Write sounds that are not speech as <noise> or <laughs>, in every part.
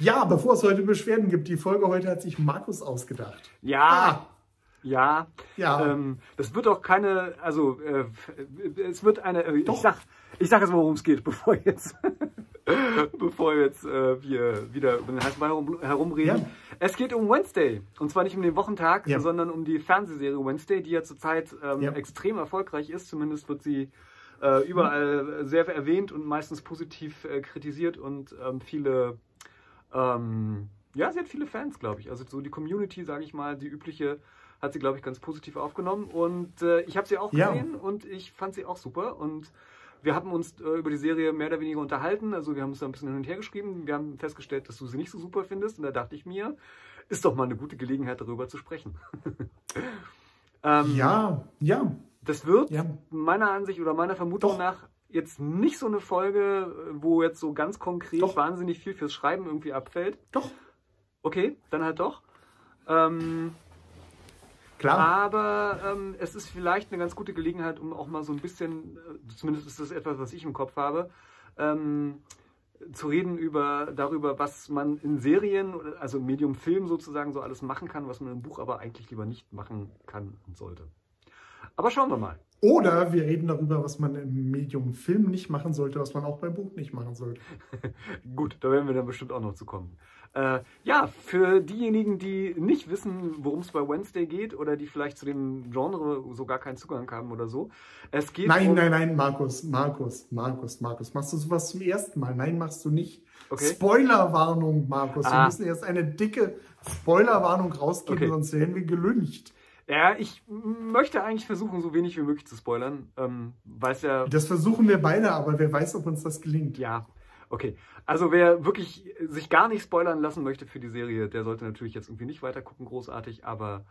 Ja, bevor es heute Beschwerden gibt, die Folge heute hat sich Markus ausgedacht. Ja. Ah. Ja, Ja. Ähm, das wird auch keine, also äh, es wird eine, äh, ich sag, ich sag jetzt mal, worum es geht, <laughs> bevor jetzt, bevor jetzt äh, wir wieder über den heißen Ball herum, herumreden. Ja. Es geht um Wednesday und zwar nicht um den Wochentag, Ja. sondern um die Fernsehserie Wednesday, die ja zurzeit ähm, Ja. extrem erfolgreich ist. Zumindest wird sie äh, überall sehr erwähnt und meistens positiv äh, kritisiert und ähm, viele ähm, ja, sie hat viele Fans, glaube ich. Also so die Community, sage ich mal, die übliche, hat sie, glaube ich, ganz positiv aufgenommen. Und äh, ich habe sie auch Ja. gesehen und ich fand sie auch super. Und wir haben uns äh, über die Serie mehr oder weniger unterhalten. Also wir haben uns da ein bisschen hin und her geschrieben. Wir haben festgestellt, dass du sie nicht so super findest. Und da dachte ich mir, ist doch mal eine gute Gelegenheit, darüber zu sprechen. <laughs> ähm, Ja, ja, Das wird ja. meiner Ansicht oder meiner Vermutung Doch. nach jetzt nicht so eine Folge, wo jetzt so ganz konkret Doch. wahnsinnig viel fürs Schreiben irgendwie abfällt. Doch, Okay, dann halt doch. Ähm, klar. aber ähm, es ist vielleicht eine ganz gute Gelegenheit, um auch mal so ein bisschen, äh, zumindest ist das etwas, was ich im Kopf habe, ähm, zu reden über darüber, was man in Serien, also im Medium Film sozusagen so alles machen kann, was man im Buch aber eigentlich lieber nicht machen kann und sollte. Aber schauen wir mal. Oder wir reden darüber, was man im Medium Film nicht machen sollte, was man auch beim Buch nicht machen sollte. <laughs> Gut, da werden wir dann bestimmt auch noch zu kommen. Äh, ja, für diejenigen, die nicht wissen, worum es bei Wednesday geht oder die vielleicht zu dem Genre so gar keinen Zugang haben oder so. Es geht Nein, um, nein, nein, Markus, Markus, Markus, Markus. Machst du sowas zum ersten Mal? Nein, machst du nicht. Okay. Spoilerwarnung, Markus. Wir Ah. müssen erst eine dicke Spoilerwarnung rausgeben, Okay. sonst werden wir gelüncht. Ja, ich möchte eigentlich versuchen, so wenig wie möglich zu spoilern, ähm, weil es ja Das versuchen wir beide, aber wer weiß, ob uns das gelingt. Ja, okay. Also wer wirklich sich gar nicht spoilern lassen möchte für die Serie, der sollte natürlich jetzt irgendwie nicht weiter gucken, großartig, aber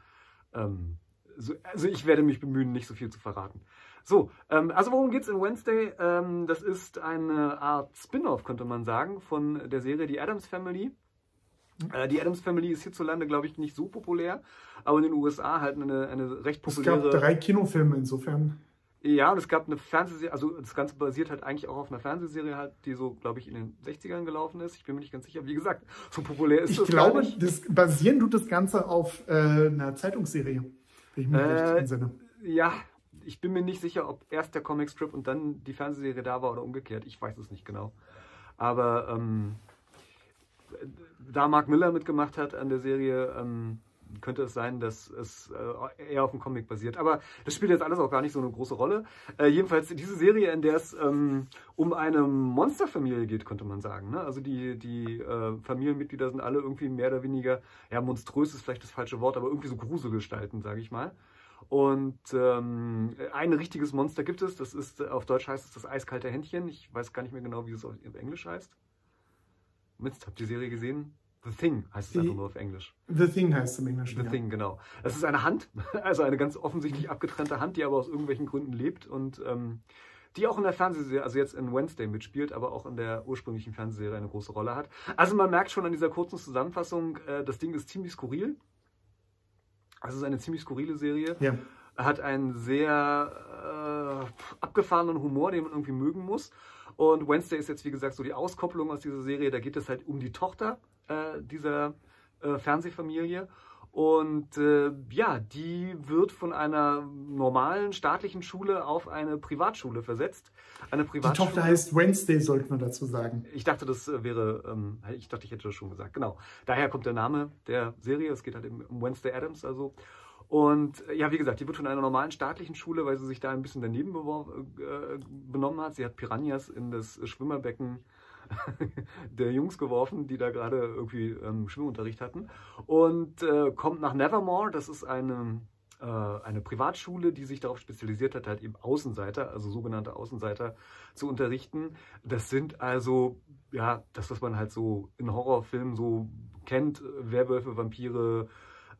ähm, so, also ich werde mich bemühen, nicht so viel zu verraten. So, ähm, also worum geht's in Wednesday? Ähm, das ist eine Art Spin-off, könnte man sagen, von der Serie Die Adams Family. Äh, die Adams Family ist hierzulande, glaube ich, nicht so populär, aber in den USA halt eine, eine recht Es populäre. gab drei Kinofilme insofern. Ja, und es gab eine Fernsehserie, also das Ganze basiert halt eigentlich auch auf einer Fernsehserie, halt, die so, glaube ich, in den 60ern gelaufen ist. Ich bin mir nicht ganz sicher. Wie gesagt, so populär ist Ich das glaube, gar nicht. das, basieren tut das Ganze auf äh, einer Zeitungsserie, wenn ich mich Äh, recht entsinne. Ja, ich bin mir nicht sicher, ob erst der Comicstrip und dann die Fernsehserie da war oder umgekehrt. Ich weiß es nicht genau. Aber ähm, da Mark Miller mitgemacht hat an der Serie, ähm, könnte es sein, dass es äh, eher auf dem Comic basiert. Aber das spielt jetzt alles auch gar nicht so eine große Rolle. Äh, jedenfalls diese Serie, in der es ähm, um eine Monsterfamilie geht, könnte man sagen. Ne? Also die, die äh, Familienmitglieder sind alle irgendwie mehr oder weniger, ja, monströs ist vielleicht das falsche Wort, aber irgendwie so Gruselgestalten, sage ich mal. Und ähm, ein richtiges Monster gibt es, das ist, auf Deutsch heißt es das eiskalte Händchen. Ich weiß gar nicht mehr genau, wie es auf Englisch heißt. Mist, habt ihr die Serie gesehen? The Thing heißt es einfach nur auf Englisch. The Thing heißt es im Englischen. The ja. Thing, genau. Es ist eine Hand, <laughs> also eine ganz offensichtlich abgetrennte Hand, die aber aus irgendwelchen Gründen lebt und ähm, die auch in der Fernsehserie, also jetzt in Wednesday mitspielt, aber auch in der ursprünglichen Fernsehserie eine große Rolle hat. Also man merkt schon an dieser kurzen Zusammenfassung, äh, das Ding ist ziemlich skurril. Also es ist eine ziemlich skurrile Serie. Ja. Hat einen sehr äh, abgefahrenen Humor, den man irgendwie mögen muss. Und Wednesday ist jetzt, wie gesagt, so die Auskopplung aus dieser Serie. Da geht es halt um die Tochter äh, dieser äh, Fernsehfamilie. Und äh, ja, die wird von einer normalen staatlichen Schule auf eine Privatschule versetzt. Eine Die Privatschule. Tochter heißt Wednesday, sollte man dazu sagen. Ich dachte, das äh, wäre, ähm, ich dachte, ich hätte das schon gesagt. Genau. Daher kommt der Name der Serie. Es geht halt um Wednesday Adams, also. Und äh, ja, wie gesagt, die wird von einer normalen staatlichen Schule, weil sie sich da ein bisschen daneben äh, benommen hat. Sie hat Piranhas in das Schwimmerbecken <laughs> der Jungs geworfen, die da gerade irgendwie ähm, Schwimmunterricht hatten. Und äh, kommt nach Nevermore. Das ist eine, äh, eine Privatschule, die sich darauf spezialisiert hat, halt eben Außenseiter, also sogenannte Außenseiter zu unterrichten. Das sind also, ja, das, was man halt so in Horrorfilmen so kennt, Werwölfe, Vampire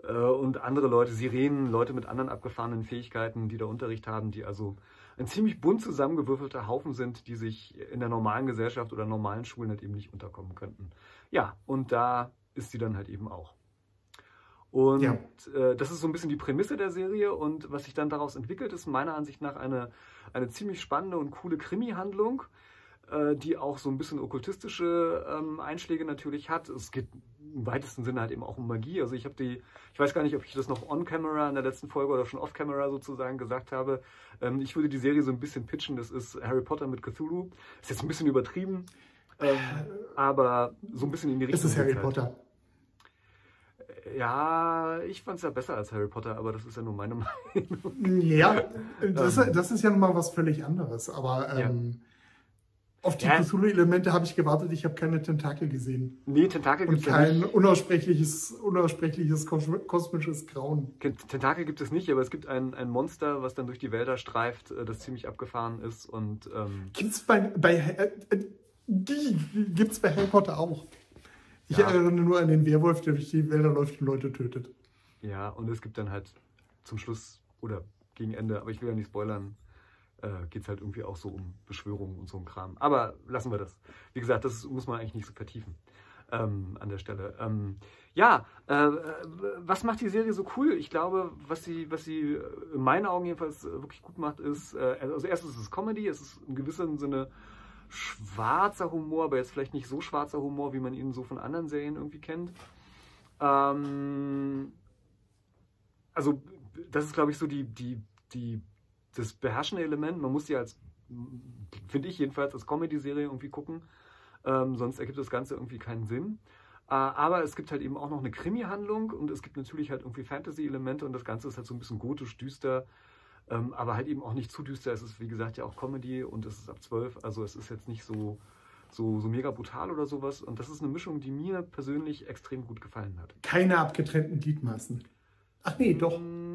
äh, und andere Leute, Sirenen, Leute mit anderen abgefahrenen Fähigkeiten, die da Unterricht haben, die also ein ziemlich bunt zusammengewürfelter Haufen sind, die sich in der normalen Gesellschaft oder normalen Schulen halt eben nicht unterkommen könnten. Ja, und da ist sie dann halt eben auch. Und Ja. äh, das ist so ein bisschen die Prämisse der Serie und was sich dann daraus entwickelt, ist meiner Ansicht nach eine, eine ziemlich spannende und coole Krimi-Handlung. Äh, die auch so ein bisschen okkultistische ähm, Einschläge natürlich hat. Es geht im weitesten Sinne halt eben auch um Magie. Also ich habe die, ich weiß gar nicht, ob ich das noch on-camera in der letzten Folge oder schon off-camera sozusagen gesagt habe. Ähm, ich würde die Serie so ein bisschen pitchen. Das ist Harry Potter mit Cthulhu. Ist jetzt ein bisschen übertrieben, ähm, aber so ein bisschen in die Richtung. Es ist Harry halt. Potter. Ja, ich fand es ja besser als Harry Potter, aber das ist ja nur meine <laughs> Meinung. Ja, das, das ist ja nochmal was völlig anderes. Aber ähm, auf die Ja. Cthulhu-Elemente habe ich gewartet. Ich habe keine Tentakel gesehen. Nee, Tentakel Und gibt es ja kein nicht. unaussprechliches, unaussprechliches kos- kosmisches Grauen. Tentakel gibt es nicht, aber es gibt ein, ein Monster, was dann durch die Wälder streift, äh, das ziemlich abgefahren ist und ähm, Gibt's bei, bei äh, äh, die gibt's bei Harry Potter auch. Ich Ja. erinnere nur an den Werwolf, der durch die Wälder läuft und Leute tötet. ja, und es gibt dann halt zum Schluss oder gegen Ende, aber ich will ja nicht spoilern, äh, geht es halt irgendwie auch so um Beschwörungen und so ein Kram. Aber lassen wir das. Wie gesagt, das muss man eigentlich nicht so vertiefen ähm, an der Stelle. Ähm, ja, äh, äh, was macht die Serie so cool? Ich glaube, was sie, was sie äh, in meinen Augen jedenfalls äh, wirklich gut macht, ist, äh, also erstens ist es Comedy, es ist in gewissem Sinne schwarzer Humor, aber jetzt vielleicht nicht so schwarzer Humor, wie man ihn so von anderen Serien irgendwie kennt. Ähm, also das ist, glaube ich, so die, die, die, das beherrschende Element. Man muss die als, finde ich jedenfalls, als Comedy-Serie irgendwie gucken. Ähm, sonst ergibt das Ganze irgendwie keinen Sinn. Äh, aber es gibt halt eben auch noch eine Krimi-Handlung und es gibt natürlich halt irgendwie Fantasy-Elemente und das Ganze ist halt so ein bisschen gotisch düster. Ähm, aber halt eben auch nicht zu düster. Es ist, wie gesagt, ja auch Comedy und es ist ab 12. Also es ist jetzt nicht so, so, so mega brutal oder sowas. Und das ist eine Mischung, die mir persönlich extrem gut gefallen hat. Keine abgetrennten Gliedmaßen. Ach nee, doch. Mm,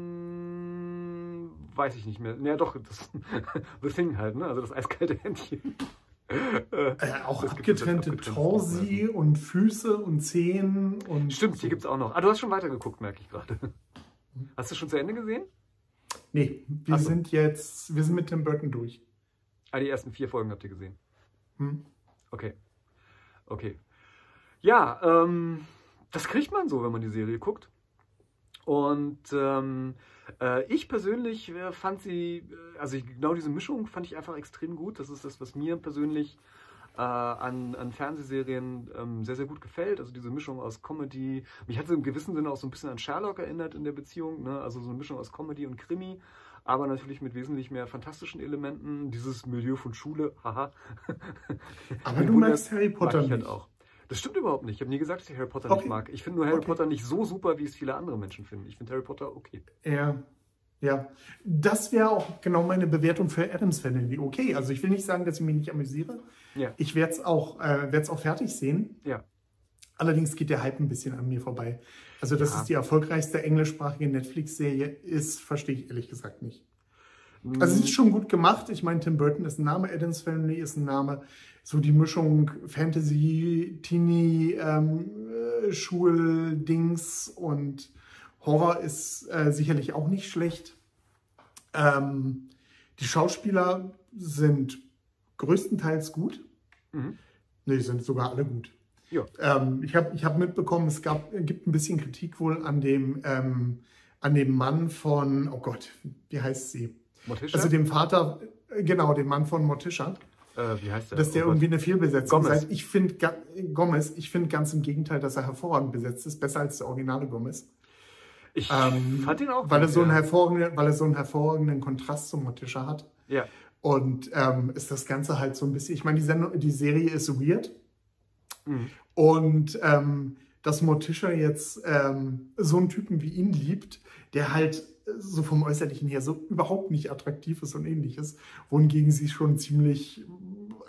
Weiß ich nicht mehr. Ja, doch, das <laughs> The Thing halt, ne? Also das eiskalte Händchen. Äh, Äh, auch abgetrennte Torsi und Füße und Zehen und. Stimmt, die gibt es auch noch. Ah, du hast schon weitergeguckt, merke ich gerade. Hast du schon zu Ende gesehen? Nee, wir so. sind jetzt, wir sind mit Tim Burton durch. Ah, die ersten vier Folgen habt ihr gesehen. Hm? Okay. Okay. Ja, ähm, das kriegt man so, wenn man die Serie guckt. Und ähm, äh, ich persönlich äh, fand sie, äh, also ich, genau diese Mischung fand ich einfach extrem gut. Das ist das, was mir persönlich äh, an, an Fernsehserien ähm, sehr, sehr gut gefällt. Also diese Mischung aus Comedy. Mich hat sie im gewissen Sinne auch so ein bisschen an Sherlock erinnert in der Beziehung. Ne? Also so eine Mischung aus Comedy und Krimi. Aber natürlich mit wesentlich mehr fantastischen Elementen. Dieses Milieu von Schule, haha. Aber <laughs> du magst Harry Potter mag ich halt nicht. auch. Das stimmt überhaupt nicht. Ich habe nie gesagt, dass ich Harry Potter Okay. nicht mag. Ich finde nur Harry Okay. Potter nicht so super, wie es viele andere Menschen finden. Ich finde Harry Potter okay. Ja, ja. Das wäre auch genau meine Bewertung für Adams Family. Okay, also ich will nicht sagen, dass ich mich nicht amüsiere. Ja. Ich werde es auch, äh, werd's auch fertig sehen. Ja. Allerdings geht der Hype ein bisschen an mir vorbei. Also, dass Ja. es die erfolgreichste englischsprachige Netflix-Serie ist, verstehe ich ehrlich gesagt nicht. Also es ist schon gut gemacht. Ich meine, Tim Burton ist ein Name, Adams Family ist ein Name. So die Mischung Fantasy, Teenie, ähm, äh, Schuldings und Horror ist äh, sicherlich auch nicht schlecht. Ähm, die Schauspieler sind größtenteils gut. Mhm. Ne, die sind sogar alle gut. Ähm, ich habe ich hab mitbekommen, es gab, gibt ein bisschen Kritik wohl an dem, ähm, an dem Mann von, oh Gott, wie heißt sie? Morticia? Also dem Vater, genau, dem Mann von Morticia, äh, wie heißt der? dass der Oh irgendwie eine Fehlbesetzung Gomez. sei. Ich finde, Gomez, ich finde ganz im Gegenteil, dass er hervorragend besetzt ist, besser als der originale Gomez. Ich Ähm, fand ihn auch weil er, so einen hervorragenden, weil er so einen hervorragenden Kontrast zu Morticia hat. Ja. Und ähm, ist das Ganze halt so ein bisschen, ich meine, die, Sendung, die Serie ist weird. Mhm. Und ähm, dass Morticia jetzt ähm, so einen Typen wie ihn liebt, der halt so vom Äußerlichen her so überhaupt nicht attraktiv ist und ähnliches, wohingegen sie schon ziemlich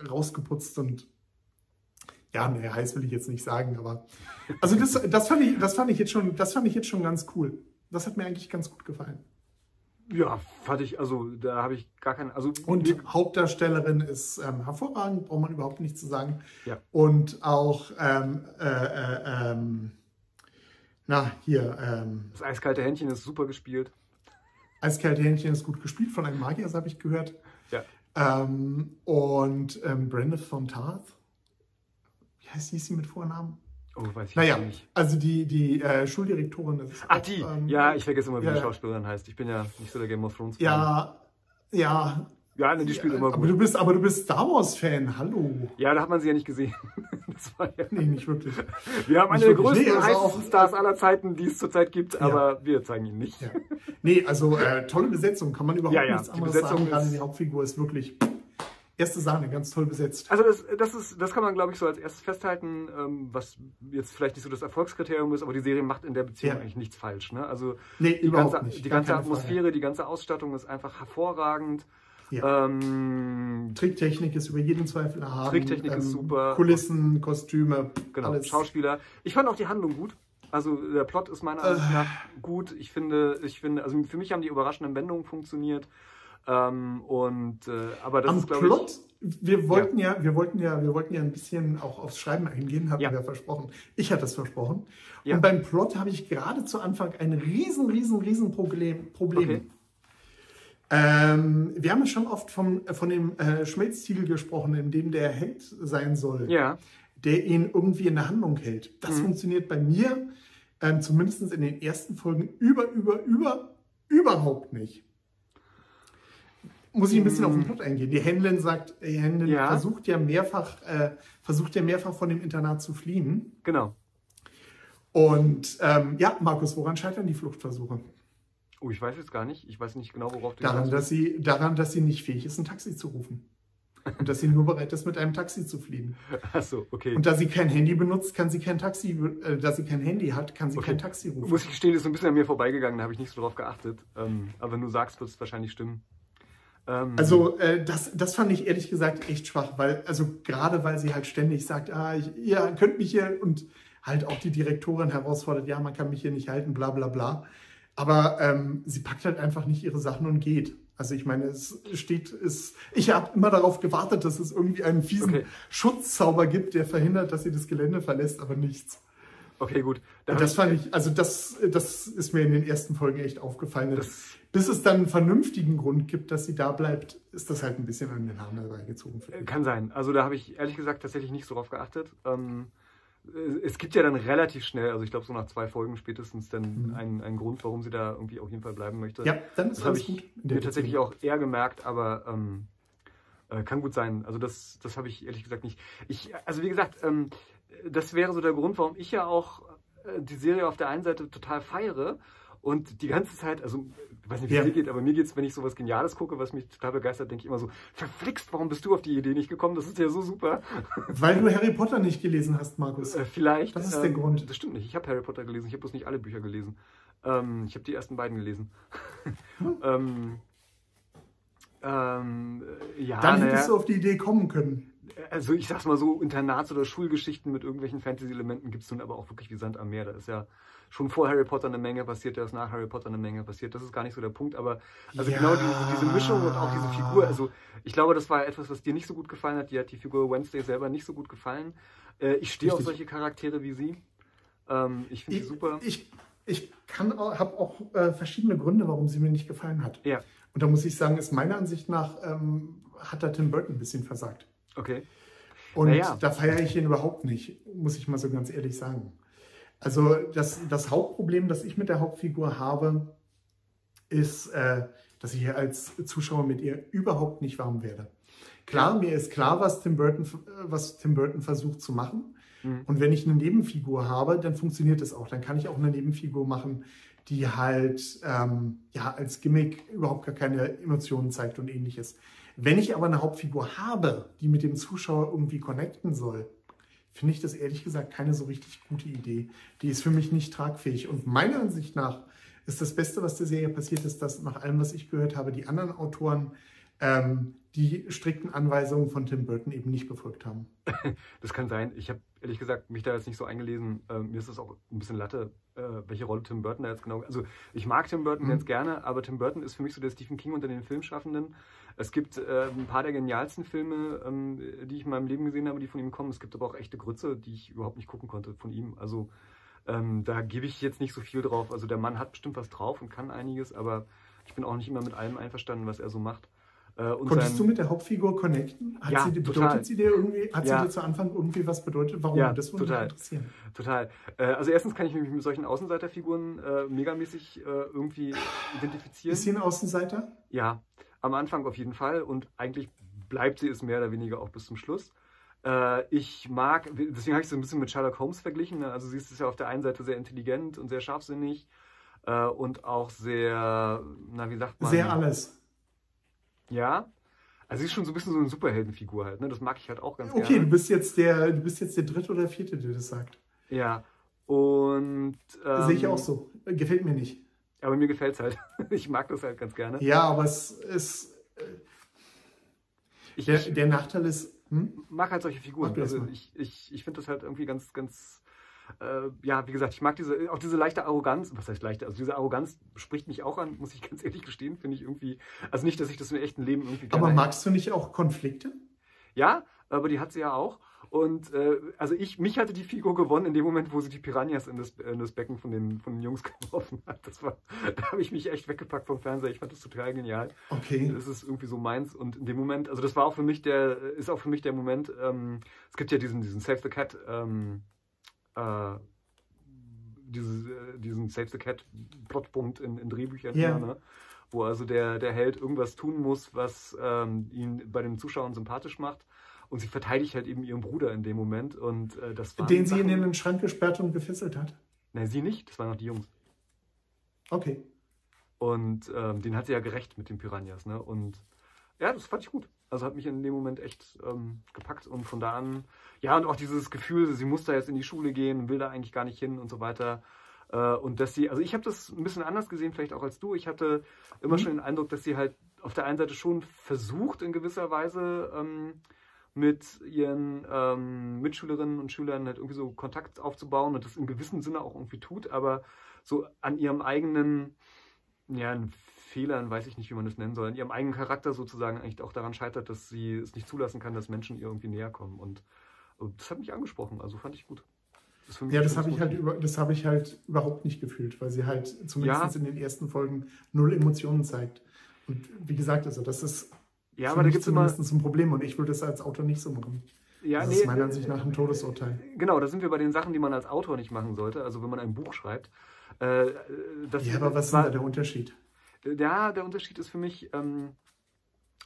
rausgeputzt und ja, naja, heiß will ich jetzt nicht sagen, aber also das, das, fand ich, das fand ich jetzt schon, das fand ich jetzt schon ganz cool. Das hat mir eigentlich ganz gut gefallen. Ja, fand ich, also da habe ich gar keinen, also Und mir- Hauptdarstellerin ist ähm, hervorragend, braucht man überhaupt nicht zu sagen. Ja. Und auch, ähm, äh, äh, ähm, na, hier, ähm, das eiskalte Händchen ist super gespielt. Eiskalte Händchen ist gut gespielt von einem Magier, das habe ich gehört. Ja. Ähm, und ähm, Brenda von Tarth, wie heißt die, sie mit Vornamen? Oh, weiß ich Naja, nicht. also die, die äh, Schuldirektorin. Ist Ach, auch, die. ähm, ja, ich vergesse immer, wie ja, die. Schauspielerin heißt. Ich bin ja nicht so der Game of Thrones. Ja, ja, Ja, ne, die spielt immer Aber gut. du bist, aber du bist Star Wars-Fan, hallo. Ja, da hat man sie ja nicht gesehen. <laughs> Das war ja, Nee, nicht wirklich. wir haben Nicht eine der größten, Nee, also heißesten Stars aller Zeiten, die es zurzeit gibt, aber wir zeigen ihn nicht. Ja. Nee, also äh, tolle Besetzung, kann man überhaupt Ja, ja, nichts die anderes Besetzung sagen. Gerade die Hauptfigur ist wirklich erste Sahne, ganz toll besetzt. Also das, das, ist, das kann man, glaube ich, so als erstes festhalten, ähm, was jetzt vielleicht nicht so das Erfolgskriterium ist, aber die Serie macht in der Beziehung Ja. eigentlich nichts falsch. Ne? Also Nee, die überhaupt ganze, nicht. die ganze keine Frage. Atmosphäre, die ganze Ausstattung ist einfach hervorragend. Ja. Ähm, Tricktechnik ist über jeden Zweifel erhaben. Tricktechnik ist super. Kulissen, Kostüme, genau, alles. Schauspieler. Ich fand auch die Handlung gut. Also der Plot ist meiner Äh. Ansicht nach gut. Ich finde, ich finde, also für mich haben die überraschenden Wendungen funktioniert. Ähm, und äh, aber das Am ist, glaube Plot, wir wollten ja. wir wollten ja, wir wollten ja ein bisschen auch aufs Schreiben eingehen, hatten Ja. wir versprochen. Ich hatte es versprochen. Ja. Und beim Plot habe ich gerade zu Anfang ein riesen, riesen, riesen Problem. Problem. Okay. Ähm, wir haben schon oft vom, von dem äh, Schmelztiegel gesprochen, in dem der Held sein soll. Ja, der ihn irgendwie in der Handlung hält. Das Mhm. funktioniert bei mir, ähm, zumindest in den ersten Folgen, über, über, über, überhaupt nicht. Muss ich ein bisschen auf den Plot eingehen. Die Händlerin sagt, die Händlerin Mhm. Ja. versucht ja mehrfach, äh, versucht ja mehrfach von dem Internat zu fliehen. genau. Und ähm, ja, Markus, woran scheitern die Fluchtversuche? Oh, ich weiß jetzt gar nicht. Ich weiß nicht genau, worauf du Daran, dass sie, daran, dass sie nicht fähig ist, ein Taxi zu rufen. Und dass sie nur bereit ist, mit einem Taxi zu fliehen. Achso, okay. Und da sie kein Handy benutzt, kann sie kein Taxi, äh, da sie kein Handy hat, kann sie Okay. kein Taxi rufen. Muss ich gestehen, ist so ein bisschen an mir vorbeigegangen, da habe ich nicht so drauf geachtet. Ähm, aber wenn du sagst, wird es wahrscheinlich stimmen. Ähm, Also äh, das, das fand ich ehrlich gesagt echt schwach, weil, also gerade weil sie halt ständig sagt, ah, ich, ihr könnt mich hier und halt auch die Direktorin herausfordert, ja, man kann mich hier nicht halten, bla bla bla. Aber ähm, sie packt halt einfach nicht ihre Sachen und geht. Also ich meine, es steht, es, ich habe immer darauf gewartet, dass es irgendwie einen fiesen Okay. Schutzzauber gibt, der verhindert, dass sie das Gelände verlässt, aber nichts. okay, gut. Da Und das fand ich, also das, das ist mir in den ersten Folgen echt aufgefallen. Bis es dann einen vernünftigen Grund gibt, dass sie da bleibt, ist das halt ein bisschen an den Haaren herbeigezogen. ich. Kann sein. Also da habe ich ehrlich gesagt tatsächlich nicht so drauf geachtet. Ähm, äh, es gibt ja dann relativ schnell, also ich glaube so nach zwei Folgen spätestens, dann einen, einen Grund, warum sie da irgendwie auf jeden Fall bleiben möchte. Mhm. Ja, dann ist das habe alles ich gut. mir tatsächlich auch eher gemerkt, aber ähm, äh, kann gut sein. Also das, das habe ich ehrlich gesagt nicht. Ich, also wie gesagt, ähm, das wäre so der Grund, warum ich ja auch äh, die Serie auf der einen Seite total feiere und die ganze Zeit, also ich weiß nicht, wie es Ja. dir geht, aber mir geht es, wenn ich sowas Geniales gucke, was mich total begeistert, denke ich immer so, verflixt, warum bist du auf die Idee nicht gekommen? Das ist ja so super. <laughs> Weil du Harry Potter nicht gelesen hast, Markus. Äh, vielleicht. Das ist der Grund. Das stimmt nicht. Ich habe Harry Potter gelesen. Ich habe bloß nicht alle Bücher gelesen. Ähm, ich habe die ersten beiden gelesen. <laughs> ähm, ähm, äh, ja, dann hättest du auf die Idee kommen können. Also ich sag's mal so, Internats- oder Schulgeschichten mit irgendwelchen Fantasy-Elementen gibt's nun aber auch wirklich wie Sand am Meer. Da ist ja schon vor Harry Potter eine Menge passiert, da ist nach Harry Potter eine Menge passiert. Das ist gar nicht so der Punkt, aber also Ja. genau diese, diese Mischung und auch diese Figur, also ich glaube, das war etwas, was dir nicht so gut gefallen hat. Dir hat die Figur Wednesday selber nicht so gut gefallen. Äh, ich stehe auf solche Charaktere wie sie. Ähm, ich finde sie super. ich, ich habe auch äh, verschiedene Gründe, warum sie mir nicht gefallen hat. Ja, Und da muss ich sagen, ist meiner Ansicht nach, ähm, hat da Tim Burton ein bisschen versagt. Okay. Und Naja. da feiere ich ihn überhaupt nicht, muss ich mal so ganz ehrlich sagen. Also das, das Hauptproblem, das ich mit der Hauptfigur habe, ist, äh, dass ich als Zuschauer mit ihr überhaupt nicht warm werde. Klar, mir ist klar, was Tim Burton, äh, was Tim Burton versucht zu machen. Mhm. Und wenn ich eine Nebenfigur habe, dann funktioniert es auch. Dann kann ich auch eine Nebenfigur machen, die halt ähm, ja, als Gimmick überhaupt gar keine Emotionen zeigt und ähnliches. Wenn ich aber eine Hauptfigur habe, die mit dem Zuschauer irgendwie connecten soll, finde ich das ehrlich gesagt keine so richtig gute Idee. Die ist für mich nicht tragfähig. Und meiner Ansicht nach ist das Beste, was der Serie passiert ist, dass nach allem, was ich gehört habe, die anderen Autoren ähm, die strikten Anweisungen von Tim Burton eben nicht befolgt haben. <laughs> Das kann sein. Ich habe ehrlich gesagt mich da jetzt nicht so eingelesen. Ähm, mir ist es auch ein bisschen Latte, äh, welche Rolle Tim Burton da jetzt genau. Also ich mag Tim Burton Mhm. ganz gerne, aber Tim Burton ist für mich so der Stephen King unter den Filmschaffenden. Es gibt äh, ein paar der genialsten Filme, ähm, die ich in meinem Leben gesehen habe, die von ihm kommen. Es gibt aber auch echte Grütze, die ich überhaupt nicht gucken konnte von ihm. Also ähm, da gebe ich jetzt nicht so viel drauf. Also der Mann hat bestimmt was drauf und kann einiges, aber ich bin auch nicht immer mit allem einverstanden, was er so macht. Äh, Konntest du mit der Hauptfigur connecten? Hat Ja, sie, dir- total. bedeutet sie dir irgendwie, hat Ja. sie dir zu Anfang irgendwie was bedeutet? Warum? Ja, das würde mich interessieren. Total. Äh, also erstens kann ich mich mit solchen Außenseiterfiguren äh, megamäßig äh, irgendwie identifizieren. Ist sie ein Außenseiter? Ja, am Anfang auf jeden Fall und eigentlich bleibt sie es mehr oder weniger auch bis zum Schluss. Äh, ich mag, deswegen habe ich sie ein bisschen mit Sherlock Holmes verglichen. ne? Also sie ist ja auf der einen Seite sehr intelligent und sehr scharfsinnig äh, und auch sehr, na wie sagt man? Sehr alles. Ja. Also sie ist schon so ein bisschen so eine Superheldenfigur halt. Ne? Das mag ich halt auch ganz Okay, du gerne. bist jetzt der, du bist jetzt der dritte oder vierte, der das sagt. Ja. Und ähm, Sehe ich auch so. Gefällt mir nicht. Aber mir gefällt es halt. <laughs> Ich mag das halt ganz gerne. Ja, aber es ist. Ich, Der, der Nachteil ist. Hm? mag halt solche Figuren. du Also ich, ich, ich finde das halt irgendwie ganz, ganz, äh, ja, wie gesagt, ich mag diese, auch diese leichte Arroganz, was heißt leichte, also diese Arroganz spricht mich auch an, muss ich <laughs> ganz ehrlich gestehen, finde ich irgendwie, also nicht, dass ich das im echten Leben irgendwie Aber magst du nicht auch Konflikte? Ja, aber die hat sie ja auch. Und äh, also ich, mich hatte die Figur gewonnen in dem Moment, wo sie die Piranhas in das, in das Becken von den, von den Jungs <laughs> geworfen hat. Das war, da habe ich mich echt weggepackt vom Fernseher. Ich fand das total genial. Okay. Das ist irgendwie so meins. Und in dem Moment, also das war auch für mich der, ist auch für mich der Moment, ähm, es gibt ja diesen, diesen Save the Cat, ähm, äh, äh, diesen Save the Cat Plotpunkt in, in Drehbüchern, Ja. immer, ne? wo also der, der Held irgendwas tun muss, was ähm, ihn bei den Zuschauern sympathisch macht. Und sie verteidigt halt eben ihren Bruder in dem Moment. Und äh, das. Den sie in den Schrank gesperrt und gefesselt hat. Nein, sie nicht, das waren noch die Jungs. Okay. Und ähm, den hat sie ja gerecht mit den Piranhas. Ne? Und ja, das fand ich gut. Also hat mich in dem Moment echt ähm, gepackt. Und von da an, ja, und auch dieses Gefühl, sie muss da jetzt in die Schule gehen, will da eigentlich gar nicht hin und so weiter. Äh, und dass sie, also ich habe das ein bisschen anders gesehen, vielleicht auch als du. Ich hatte immer Mhm. schon den Eindruck, dass sie halt auf der einen Seite schon versucht, in gewisser Weise ähm, mit ihren ähm, Mitschülerinnen und Schülern halt irgendwie so Kontakt aufzubauen und das in gewissem Sinne auch irgendwie tut, aber so an ihrem eigenen, ja, Fehlern, weiß ich nicht, wie man das nennen soll, an ihrem eigenen Charakter sozusagen eigentlich auch daran scheitert, dass sie es nicht zulassen kann, dass Menschen ihr irgendwie näher kommen. Und äh, das hat mich angesprochen, also fand ich gut. ist mich Ja, das habe ich halt über, das habe ich halt überhaupt nicht gefühlt, weil sie halt zumindest Ja. in den ersten Folgen null Emotionen zeigt. Und wie gesagt, also das ist Ja, aber da mich gibt es immer. zumindest ein Problem und ich würde es als Autor nicht so machen. Ja, das nee, ist meiner äh, Ansicht nach ein Todesurteil. Genau, da sind wir bei den Sachen, die man als Autor nicht machen sollte. Also wenn man ein Buch schreibt. Äh, das Ja, aber was ist war, denn da der Unterschied? Ja, der Unterschied ist für mich, ähm,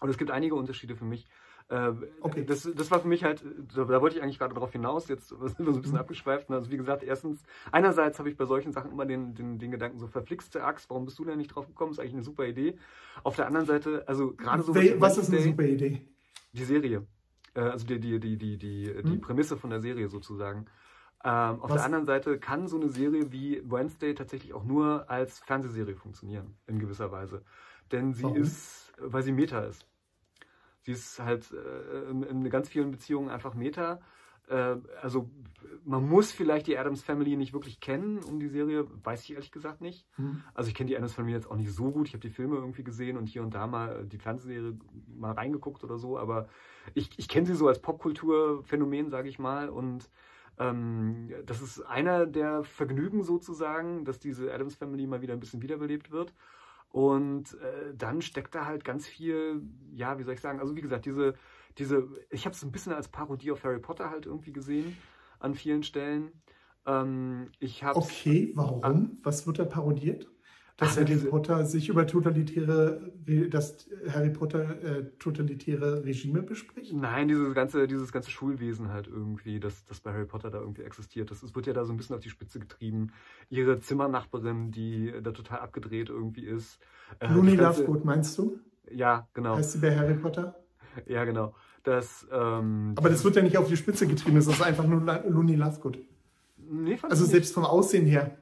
und es gibt einige Unterschiede für mich. Äh, Okay. das, das war für mich halt, da, da wollte ich eigentlich gerade drauf hinaus, jetzt <laughs> sind wir so ein bisschen Mhm. abgeschweift. Also wie gesagt, erstens, einerseits habe ich bei solchen Sachen immer den, den, den Gedanken, so verflixte Axt, warum bist du denn nicht drauf gekommen? Ist eigentlich eine super Idee. Auf der anderen Seite, also gerade so Wel- was ist eine super Idee? die Serie. Äh, also die, die, die, die, die, die Hm? Prämisse von der Serie sozusagen. Ähm, auf Was- der anderen Seite kann so eine Serie wie Wednesday tatsächlich auch nur als Fernsehserie funktionieren, in gewisser Weise. Denn sie Warum? ist, weil sie Meta ist. Sie ist halt äh, in, in ganz vielen Beziehungen einfach Meta. Äh, also man muss vielleicht die Adams Family nicht wirklich kennen um die Serie, weiß ich ehrlich gesagt nicht. Hm. Also ich kenne die Adams Family jetzt auch nicht so gut. Ich habe die Filme irgendwie gesehen und hier und da mal die Fernsehserie mal reingeguckt oder so. Aber ich, ich kenne sie so als Popkulturphänomen, sage ich mal. Und ähm, das ist einer der Vergnügen sozusagen, dass diese Adams Family mal wieder ein bisschen wiederbelebt wird. Und äh, dann steckt da halt ganz viel, ja, wie soll ich sagen, also wie gesagt, diese, diese, ich habe es ein bisschen als Parodie auf Harry Potter halt irgendwie gesehen an vielen Stellen. Ähm, ich habe Okay, warum? Was wird da parodiert? Dass Harry diese- Potter sich über totalitäre, dass Harry Potter äh, totalitäre Regime bespricht? Nein, dieses ganze, dieses ganze Schulwesen halt irgendwie, das, das bei Harry Potter da irgendwie existiert. Das, es wird ja da so ein bisschen auf die Spitze getrieben. Ihre Zimmernachbarin, die da total abgedreht irgendwie ist. Äh, Looney das Lovegood, meinst du? Ja, genau. Heißt sie bei Harry Potter? <laughs> Ja, genau. Das, ähm, Aber das wird ja nicht auf die Spitze getrieben, das ist einfach nur Looney Lovegood. nee, Also selbst vom Aussehen her.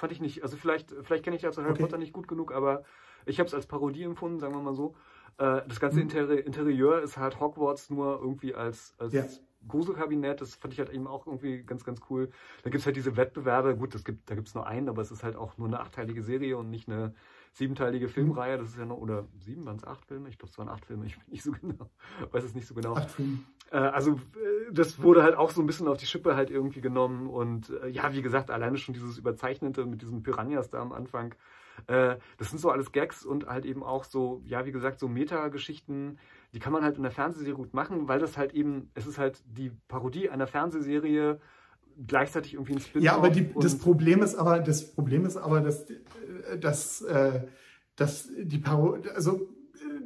Fand ich nicht. Also vielleicht, vielleicht kenne ich dazu Harry Okay. Potter nicht gut genug, aber ich habe es als Parodie empfunden, sagen wir mal so. Äh, das ganze Mhm. Interi Interieur ist halt Hogwarts nur irgendwie als, als Ja. Gruselkabinett. Das fand ich halt eben auch irgendwie ganz, ganz cool. Da gibt es halt diese Wettbewerbe. Gut, das gibt, da gibt es nur einen, aber es ist halt auch nur eine achteilige Serie und nicht eine siebenteilige Filmreihe. Das ist ja noch, oder sieben, waren es acht Filme? Ich glaube, es waren acht Filme. Ich bin nicht so genau, <laughs> weiß es nicht so genau. Acht Filme. Äh, also äh, das wurde halt auch so ein bisschen auf die Schippe halt irgendwie genommen und äh, ja, wie gesagt, alleine schon dieses Überzeichnete mit diesen Piranhas da am Anfang, Äh, das sind so alles Gags und halt eben auch so, ja, wie gesagt, so Meta-Geschichten, die kann man halt in der Fernsehserie gut machen, weil das halt eben, es ist halt die Parodie einer Fernsehserie, gleichzeitig irgendwie ein Spin Ja, aber die, das Problem ist aber, das Problem ist aber, dass, dass, äh, dass die Parodie, also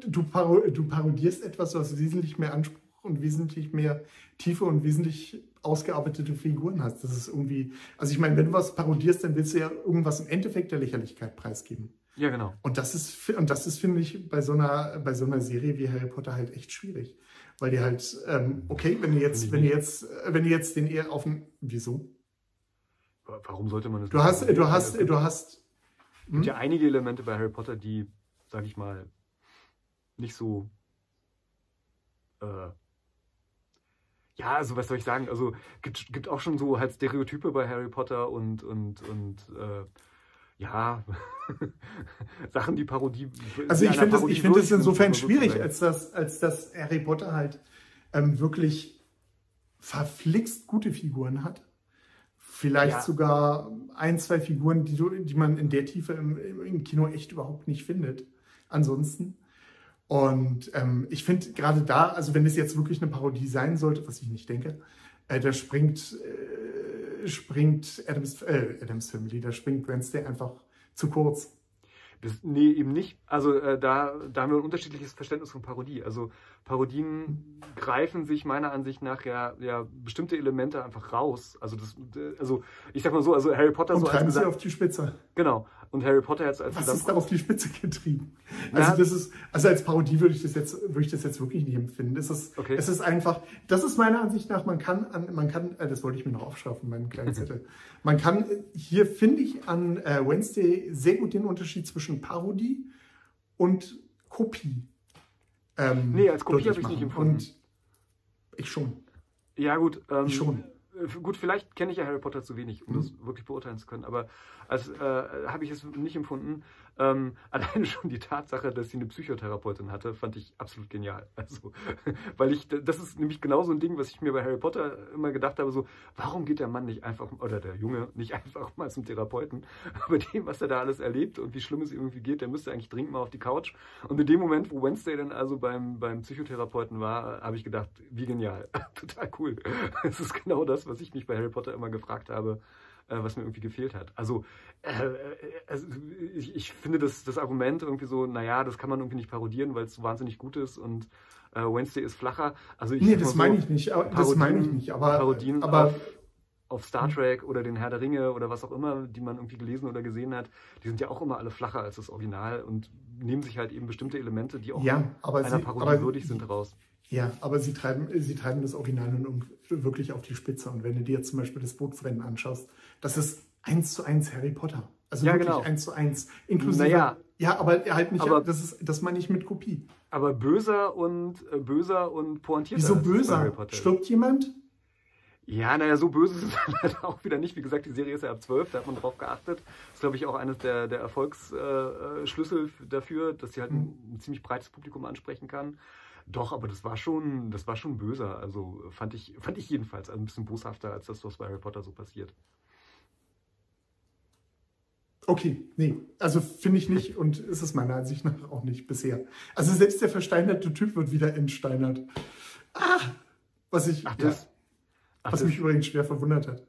du, paro du parodierst etwas, was wesentlich mehr Anspruch und wesentlich mehr Tiefe und wesentlich ausgearbeitete Figuren hast. Das ist irgendwie, also ich meine, wenn du was parodierst, dann willst du ja irgendwas im Endeffekt der Lächerlichkeit preisgeben. Ja, genau. Und das ist, und das ist, finde ich, bei so einer, bei so einer Serie wie Harry Potter halt echt schwierig. Weil die halt, ähm, okay, wenn ihr jetzt, wenn ihr jetzt, wenn ihr jetzt den eher auf dem, wieso? Warum sollte man das Du hast, du hast, du hast. Es gibt ja hm? einige Elemente bei Harry Potter, die, sag ich mal, nicht so. Äh, ja, also was soll ich sagen? Also gibt, gibt auch schon so halt Stereotype bei Harry Potter und, und, und äh, ja, <laughs> Sachen, die Parodie. Also ich finde es ich find insofern schwierig, als dass, als dass Harry Potter halt ähm, wirklich verflixt gute Figuren hat. Vielleicht ja. sogar ein, zwei Figuren, die, du, die man in der Tiefe im, im Kino echt überhaupt nicht findet. Ansonsten. Und ähm, ich finde gerade da, also wenn es jetzt wirklich eine Parodie sein sollte, was ich nicht denke, äh, da springt, äh, springt Adams, äh, Adams Family, da springt Wednesday einfach zu kurz. Das, nee, eben nicht. Also äh, da, da haben wir ein unterschiedliches Verständnis von Parodie. Also Parodien greifen sich meiner Ansicht nach ja, ja bestimmte Elemente einfach raus. Also das, also ich sag mal so, also Harry Potter und so treiben sie auf die Spitze. Genau. Und Harry Potter jetzt als Was ist da auf die Spitze getrieben? Also ja. das ist, also als Parodie würde ich das jetzt, würde ich das jetzt wirklich nicht empfinden. Es ist, okay. es ist einfach, das ist meiner Ansicht nach, man kann an, man kann, äh, das wollte ich mir noch aufschreiben, meinen kleinen <laughs> Zettel. man kann, hier finde ich an äh, Wednesday sehr gut den Unterschied zwischen Parodie und Kopie ähm, nee, als Kopie habe ich nicht empfunden. Und ich schon. Ja, gut. Ähm, ich schon. Äh, gut, vielleicht kenne ich ja Harry Potter zu wenig, um mhm. das wirklich beurteilen zu können, aber als äh, habe ich es nicht empfunden. Ähm, <laughs> alleine schon die Tatsache, dass sie eine Psychotherapeutin hatte, fand ich absolut genial. <laughs> Also, weil ich, das ist nämlich genau so ein Ding, was ich mir bei Harry Potter immer gedacht habe: so, warum geht der Mann nicht einfach, oder der Junge <laughs> nicht einfach mal zum Therapeuten? Bei dem, was er da alles erlebt und wie schlimm es irgendwie geht, der müsste eigentlich dringend mal auf die Couch. Und in dem Moment, wo Wednesday dann also beim, beim Psychotherapeuten war, habe ich gedacht, wie genial. Total cool. Es ist genau das, was ich mich bei Harry Potter immer gefragt habe äh, was mir irgendwie gefehlt hat. Also, äh, äh, also ich, ich, finde das, das Argument irgendwie so, naja, das kann man irgendwie nicht parodieren, weil es so wahnsinnig gut ist und äh, Wednesday ist flacher. Also ich nee, das meine ich nicht. Parodien, das meine ich nicht. Aber, Parodien aber auf, auf Star Trek oder den Herr der Ringe oder was auch immer, die man irgendwie gelesen oder gesehen hat, die sind ja auch immer alle flacher als das Original und nehmen sich halt eben bestimmte Elemente, die auch ja, einer sie, Parodie würdig sind, raus. Ja, aber sie treiben, sie treiben das Original nun wirklich auf die Spitze. Und wenn du dir jetzt zum Beispiel das Bootrennen anschaust, das ist eins zu eins Harry Potter. Also ja, wirklich genau. eins zu eins. Inklusive. Naja, ja, aber halt nicht. Aber, das, ist, das meine ich mit Kopie. Aber böser und äh, böser und pointierter. Wieso böser? Stirbt jemand? Ja, naja, so böse <laughs> ist es halt auch wieder nicht. Wie gesagt, die Serie ist ja ab 12, da hat man drauf geachtet. Das ist, glaube ich, auch eines der, der Erfolgsschlüssel äh, dafür, dass sie halt ein, ein, ziemlich breites Publikum ansprechen kann. Doch, aber das war schon, das war schon böser. Also fand ich, fand ich jedenfalls also ein bisschen boshafter als das, was bei Harry Potter so passiert. Okay, nee, also finde ich nicht und ist es meiner Ansicht nach auch nicht bisher. Also selbst der versteinerte Typ wird wieder entsteinert. Ah, was ich, Ach, das, ja, was mich übrigens schwer verwundert hat.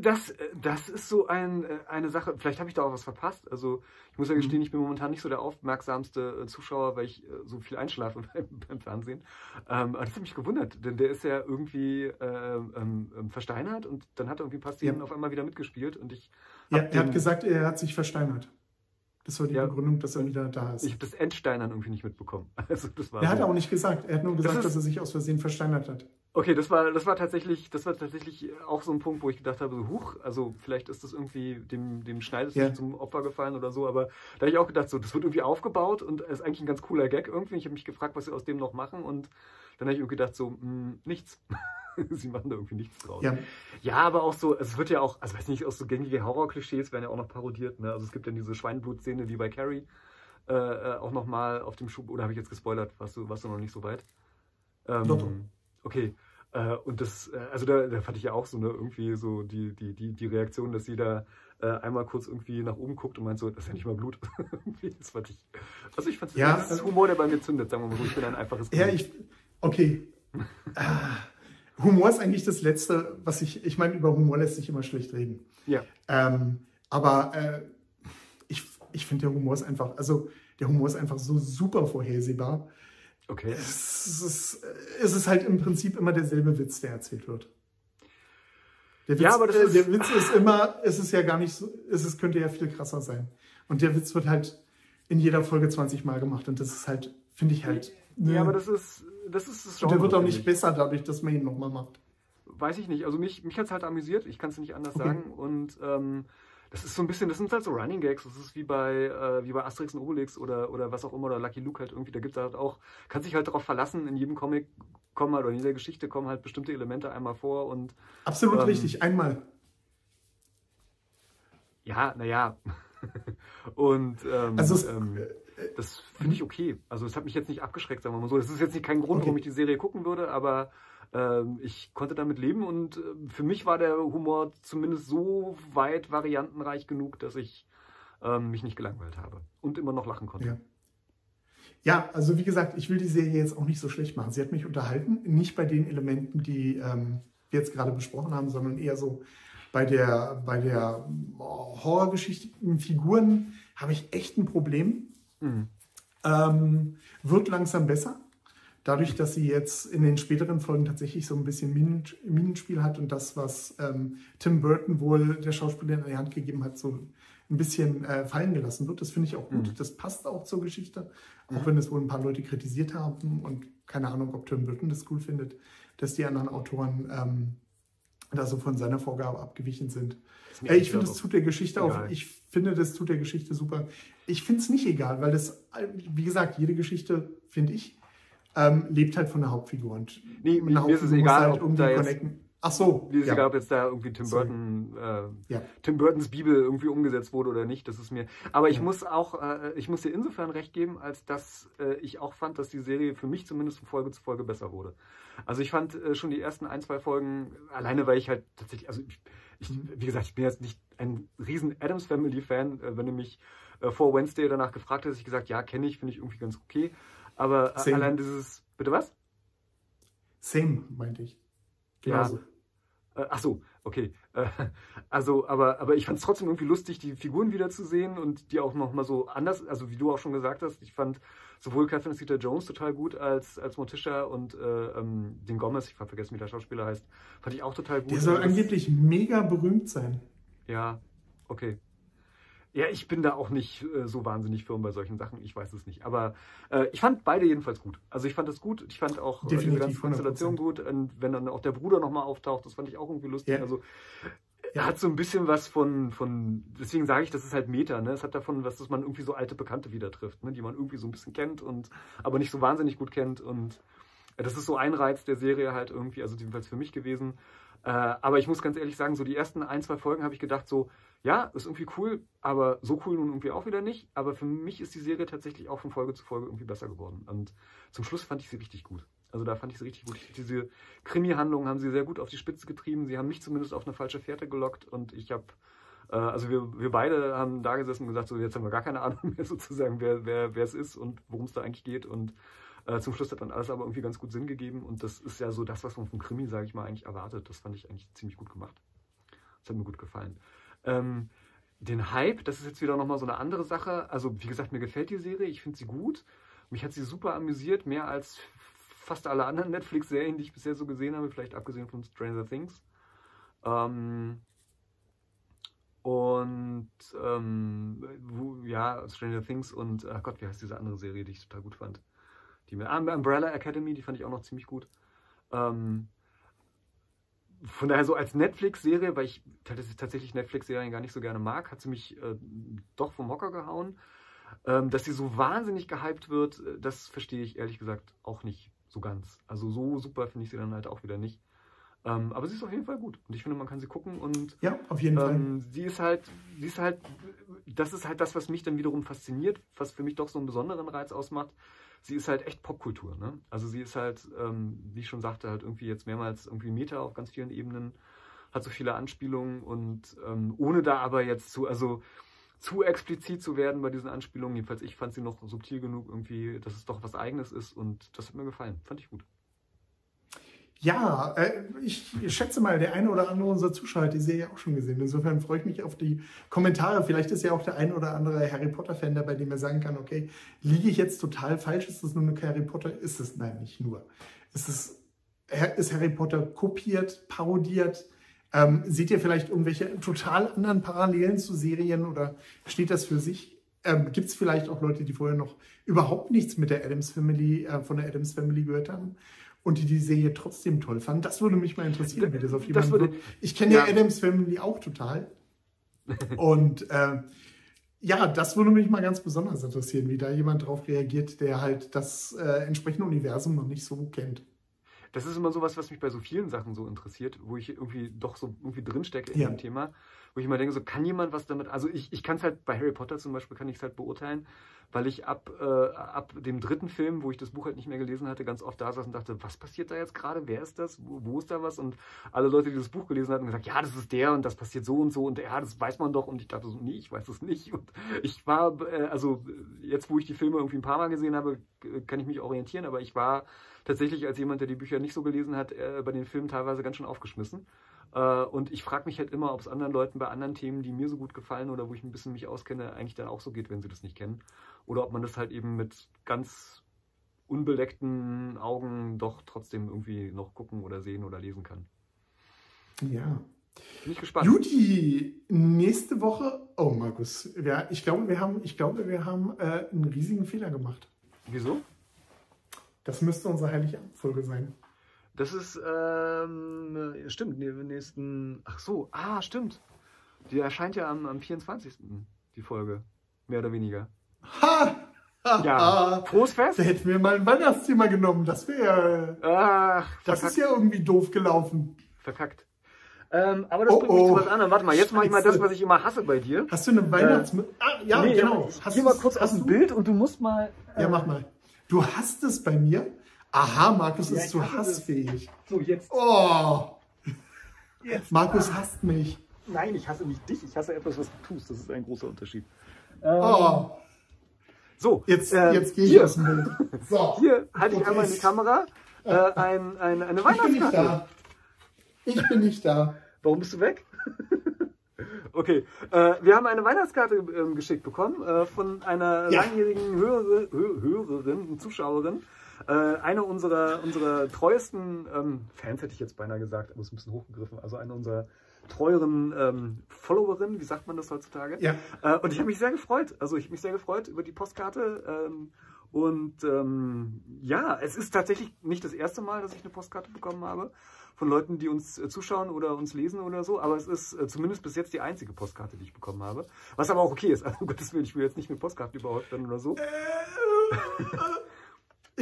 Das, das ist so ein, eine Sache, vielleicht habe ich da auch was verpasst. Also ich muss ja gestehen, mhm. ich bin momentan nicht so der aufmerksamste äh, Zuschauer, weil ich äh, so viel einschlafe <laughs> beim, beim Fernsehen. Ähm, aber das hat mich gewundert, denn der ist ja irgendwie äh, ähm, ähm, versteinert und dann hat er irgendwie ein paar Szenen ja. auf einmal wieder mitgespielt und ich. Ja, er hat gesagt, er hat sich versteinert. Das war die ja. Begründung, dass er wieder da ist. Ich habe das Entsteinern irgendwie nicht mitbekommen. <laughs> Also das war er so. hat auch nicht gesagt. Er hat nur gesagt, das dass er sich aus Versehen versteinert hat. Okay, das war, das war tatsächlich, das war tatsächlich auch so ein Punkt, wo ich gedacht habe, so, huch, also vielleicht ist das irgendwie dem, dem Schneides ja. zum Opfer gefallen oder so, aber da habe ich auch gedacht, so, das wird irgendwie aufgebaut und ist eigentlich ein ganz cooler Gag irgendwie. Ich habe mich gefragt, was sie aus dem noch machen und dann habe ich irgendwie gedacht, so, mh, hm, nichts. <laughs> sie machen da irgendwie nichts draus. Ja. ja, aber auch so, es wird ja auch, also weiß nicht, auch so gängige Horror-Klischees werden ja auch noch parodiert, ne? Also es gibt ja diese Schweinblut-Szene wie bei Carrie, äh, äh auch nochmal auf dem Schub, oder habe ich jetzt gespoilert, warst du, warst du noch nicht so weit? Ähm, Doch. Okay. Äh, und das, äh, also da, da fand ich ja auch so, ne, irgendwie so die, die, die, die Reaktion, dass sie da äh, einmal kurz irgendwie nach oben guckt und meint so, das ist ja nicht mal Blut. <laughs> das fand ich, also ich fand Ja, das ist Humor, der bei mir zündet, sagen wir mal so. Ich bin ein einfaches Ja, Kind. ich. Okay. Ah, Humor ist eigentlich das Letzte, was ich. Ich meine, über Humor lässt sich immer schlecht reden. ja. Ähm, aber äh, ich, ich finde, der Humor ist einfach. Also, der Humor ist einfach so super vorhersehbar. Okay. Es ist, es ist halt im Prinzip immer derselbe Witz, der erzählt wird. Der Witz, Ja, aber das äh, ist- der Witz ist immer, es ist ja gar nicht so, es ist, könnte ja viel krasser sein. Und der Witz wird halt in jeder Folge 20 Mal gemacht und das ist halt, finde ich halt. ne, Ja, aber das ist, das ist das und der wird auch nicht ich. besser dadurch, dass man ihn nochmal macht. Weiß ich nicht. Also mich, mich hat es halt amüsiert, ich kann es nicht anders Okay. sagen. Und ähm, das ist so ein bisschen, das sind halt so Running Gags. Das ist wie bei, äh, wie bei Asterix und Obelix oder, oder was auch immer, oder Lucky Luke halt irgendwie. Da gibt es halt auch, kann sich halt darauf verlassen, in jedem Comic kommen halt, oder in jeder Geschichte kommen halt bestimmte Elemente einmal vor und Absolut Ähm, richtig, einmal. ja, naja. <laughs> und ähm, Also es, ähm, äh, das finde ich okay. Also es hat mich jetzt nicht abgeschreckt, sagen wir mal so. Das ist jetzt nicht kein Grund, warum Okay. ich die Serie gucken würde, aber ähm, ich konnte damit leben und äh, für mich war der Humor zumindest so weit variantenreich genug, dass ich ähm, mich nicht gelangweilt habe und immer noch lachen konnte. Ja. Ja, also wie gesagt, ich will die Serie jetzt auch nicht so schlecht machen. Sie hat mich unterhalten, nicht bei den Elementen, die ähm, wir jetzt gerade besprochen haben, sondern eher so bei der, bei der oh, Horrorgeschichte. Figuren habe ich echt ein Problem. Mhm. Ähm, wird langsam besser. Dadurch, dass sie jetzt in den späteren Folgen tatsächlich so ein bisschen Minen, Minenspiel hat und das, was ähm, Tim Burton wohl der Schauspielerin in die Hand gegeben hat, so ein bisschen äh, fallen gelassen wird. Das finde ich auch gut. Mhm. Das passt auch zur Geschichte. Auch Mhm. wenn es wohl ein paar Leute kritisiert haben und keine Ahnung, ob Tim Burton das cool findet, dass die anderen Autoren ähm, da so von seiner Vorgabe abgewichen sind. Ey, ich finde, das tut der Geschichte auch. Ich finde, das tut der Geschichte super. Ich finde es nicht egal, weil das, wie gesagt, jede Geschichte, finde ich, ähm, lebt halt von der Hauptfigur. Und Nee, mir ist es Hauptfigur musst du egal, halt ob da jetzt- connecten. Ach so. Mir ist ja. egal, ob jetzt da irgendwie Tim. Burton, äh, Ja. Tim Burtons Bibel irgendwie umgesetzt wurde oder nicht. Das ist mir. Aber ich Ja. muss auch, äh, ich muss dir insofern recht geben, als dass äh, ich auch fand, dass die Serie für mich zumindest von Folge zu Folge besser wurde. Also ich fand äh, schon die ersten ein, zwei Folgen, alleine weil ich halt tatsächlich, also ich, ich, Mhm. wie gesagt, ich bin jetzt nicht ein riesen Adams Family Fan. Äh, wenn du mich äh, vor Wednesday danach gefragt hättest, ich gesagt, ja, kenne ich, finde ich irgendwie ganz okay. Aber Same. allein dieses, bitte was? Same, meinte ich. Ja. Genauso. Äh, ach so, okay. Äh, also, aber, aber ich fand es trotzdem irgendwie lustig, die Figuren wiederzusehen und die auch nochmal so anders, also wie du auch schon gesagt hast, ich fand sowohl Catherine Zeta Jones total gut als, als Morticia und äh, ähm, den Gomez, ich habe vergessen, wie der Schauspieler heißt, fand ich auch total gut. Der soll Also angeblich mega berühmt sein. Ja, okay. Ja, ich bin da auch nicht äh, so wahnsinnig firm bei solchen Sachen. Ich weiß es nicht. Aber äh, ich fand beide jedenfalls gut. Also ich fand das gut. Ich fand auch äh, diese Definitiv, ganze Konstellation 100%. gut. Und wenn dann auch der Bruder nochmal auftaucht, das fand ich auch irgendwie lustig. Ja. Also er hat so ein bisschen was von, von deswegen sage ich, das ist halt Meta. Ne? Es hat davon was, dass man irgendwie so alte Bekannte wieder trifft, ne? die man irgendwie so ein bisschen kennt und aber nicht so wahnsinnig gut kennt. Und das ist so ein Reiz der Serie halt irgendwie, also jedenfalls für mich gewesen. Äh, aber ich muss ganz ehrlich sagen, so die ersten ein, zwei Folgen habe ich gedacht, so, ja, ist irgendwie cool, aber so cool nun irgendwie auch wieder nicht. Aber für mich ist die Serie tatsächlich auch von Folge zu Folge irgendwie besser geworden. Und zum Schluss fand ich sie richtig gut. Also da fand ich sie richtig gut. Diese Krimi-Handlungen haben sie sehr gut auf die Spitze getrieben. Sie haben mich zumindest auf eine falsche Fährte gelockt und ich habe, äh, also wir, wir beide haben da gesessen und gesagt, so jetzt haben wir gar keine Ahnung <laughs> mehr sozusagen, wer, wer, wer es ist und worum es da eigentlich geht. Und äh, zum Schluss hat dann alles aber irgendwie ganz gut Sinn gegeben. Und das ist ja so das, was man vom Krimi, sage ich mal, eigentlich erwartet. Das fand ich eigentlich ziemlich gut gemacht. Das hat mir gut gefallen. Ähm, den Hype, das ist jetzt wieder nochmal so eine andere Sache. Also, wie gesagt, mir gefällt die Serie, ich finde sie gut. Mich hat sie super amüsiert, mehr als fast alle anderen Netflix-Serien, die ich bisher so gesehen habe, vielleicht abgesehen von Stranger Things. Ähm, und ähm, wo, ja, Stranger Things und, ach Gott, wie heißt diese andere Serie, die ich total gut fand? Die mit Umbrella Academy, die fand ich auch noch ziemlich gut. Ähm, von daher so als Netflix-Serie, weil ich tats- tatsächlich Netflix-Serien gar nicht so gerne mag, hat sie mich äh, doch vom Hocker gehauen. Ähm, dass sie so wahnsinnig gehypt wird, äh, das verstehe ich ehrlich gesagt auch nicht so ganz. Also so super finde ich sie dann halt auch wieder nicht. Ähm, aber sie ist auf jeden Fall gut und ich finde, man kann sie gucken und Ja, auf jeden Fall. ähm, sie ist halt, sie ist halt, das ist halt das, was mich dann wiederum fasziniert, was für mich doch so einen besonderen Reiz ausmacht. Sie ist halt echt Popkultur. Ne? Also sie ist halt, ähm, wie ich schon sagte, halt irgendwie jetzt mehrmals irgendwie Meta auf ganz vielen Ebenen, hat so viele Anspielungen und ähm, ohne da aber jetzt zu, also zu explizit zu werden bei diesen Anspielungen. Jedenfalls ich fand sie noch subtil genug irgendwie, dass es doch was Eigenes ist und das hat mir gefallen. Fand ich gut. Ja, äh, ich schätze mal, der eine oder andere unserer Zuschauer hat die Serie auch schon gesehen. Insofern freue ich mich auf die Kommentare. Vielleicht ist ja auch der ein oder andere Harry Potter-Fan dabei, dem er sagen kann, okay, liege ich jetzt total falsch? Ist das nur eine Harry Potter? Ist es? Nein, nicht nur. Ist, es, ist Harry Potter kopiert, parodiert? Ähm, seht ihr vielleicht irgendwelche total anderen Parallelen zu Serien oder steht das für sich? Ähm, Gibt es vielleicht auch Leute, die vorher noch überhaupt nichts mit der Adams Family, äh, von der Adams Family gehört haben? Und die die Serie trotzdem toll fanden. Das würde mich mal interessieren, wie das auf jemanden würde, Ich kenne ja. ja Adams Family auch total. <laughs> und äh, ja, das würde mich mal ganz besonders interessieren, wie da jemand drauf reagiert, der halt das äh, entsprechende Universum noch nicht so kennt. Das ist immer sowas, was mich bei so vielen Sachen so interessiert, wo ich irgendwie doch so irgendwie drinstecke in ja. dem Thema, wo ich immer denke, so kann jemand was damit, also ich, ich kann es halt bei Harry Potter zum Beispiel, kann ich es halt beurteilen, weil ich ab, äh, ab dem dritten Film, wo ich das Buch halt nicht mehr gelesen hatte, ganz oft da saß und dachte, was passiert da jetzt gerade? Wer ist das? Wo, wo, ist da was? Und alle Leute, die das Buch gelesen hatten, gesagt, ja, das ist der und das passiert so und so und ja, das weiß man doch. Und ich dachte so, nee, ich weiß es nicht. Und ich war, äh, also jetzt, wo ich die Filme irgendwie ein paar Mal gesehen habe, kann ich mich orientieren, aber ich war tatsächlich als jemand, der die Bücher nicht so gelesen hat, äh, bei den Filmen teilweise ganz schön aufgeschmissen. Äh, und ich frage mich halt immer, ob es anderen Leuten bei anderen Themen, die mir so gut gefallen oder wo ich ein bisschen mich auskenne, eigentlich dann auch so geht, wenn sie das nicht kennen oder ob man das halt eben mit ganz unbeleckten Augen doch trotzdem irgendwie noch gucken oder sehen oder lesen kann. Ja. Bin ich gespannt. Juti, nächste Woche. Oh, Markus, ja, ich glaube, wir haben, ich glaube, wir haben äh, einen riesigen Fehler gemacht. Wieso? Das müsste unsere heilige Folge sein. Das ist, ähm, stimmt, nächsten, ach so, ah, stimmt. Die erscheint ja am, am 24. die Folge, mehr oder weniger. Ha! Ja, frohes Fest. Da hätten wir mal ein Weihnachtsthema genommen. Das wäre. Ach, das verkackt. ist ja irgendwie doof gelaufen. Verkackt. Ähm, aber das oh, bringt mich oh. zu was anderem. Warte mal, jetzt mache ich mal das, was ich immer hasse bei dir. Hast du eine Weihnachts... Äh, ah, ja, nee, genau. Ich hast geh mal kurz aus dem Bild und du musst mal... Äh, ja, mach mal. Du hast es bei mir? Aha, Markus ja, ist zu hassfähig. So, jetzt. Oh. Jetzt. Markus ah. hasst mich. Nein, ich hasse nicht dich. Ich hasse etwas, was du tust. Das ist ein großer Unterschied. Ähm, oh. So, jetzt, äh, jetzt gehe ich hier. aus dem Bild. <laughs> So. Hier halte ich einmal in die Kamera äh, ein, ein, eine Weihnachtskarte. Ich, ich bin nicht da. Warum bist du weg? <laughs> okay, äh, wir haben eine Weihnachtskarte äh, geschickt bekommen äh, von einer ja. langjährigen Hörer, Hörerin und Zuschauerin. Äh, eine unserer, unserer treuesten ähm, Fans, hätte ich jetzt beinahe gesagt, aber es ist ein bisschen hochgegriffen. Also eine unserer treueren ähm, Followerin, wie sagt man das heutzutage? Ja. Äh, und ich habe mich sehr gefreut. Also ich habe mich sehr gefreut über die Postkarte. Ähm, und ähm, ja, es ist tatsächlich nicht das erste Mal, dass ich eine Postkarte bekommen habe von Leuten, die uns äh, zuschauen oder uns lesen oder so. Aber es ist äh, zumindest bis jetzt die einzige Postkarte, die ich bekommen habe. Was aber auch okay ist. <laughs> Also, um Gottes Willen, ich will jetzt nicht mit Postkarten überhaupt werden oder so.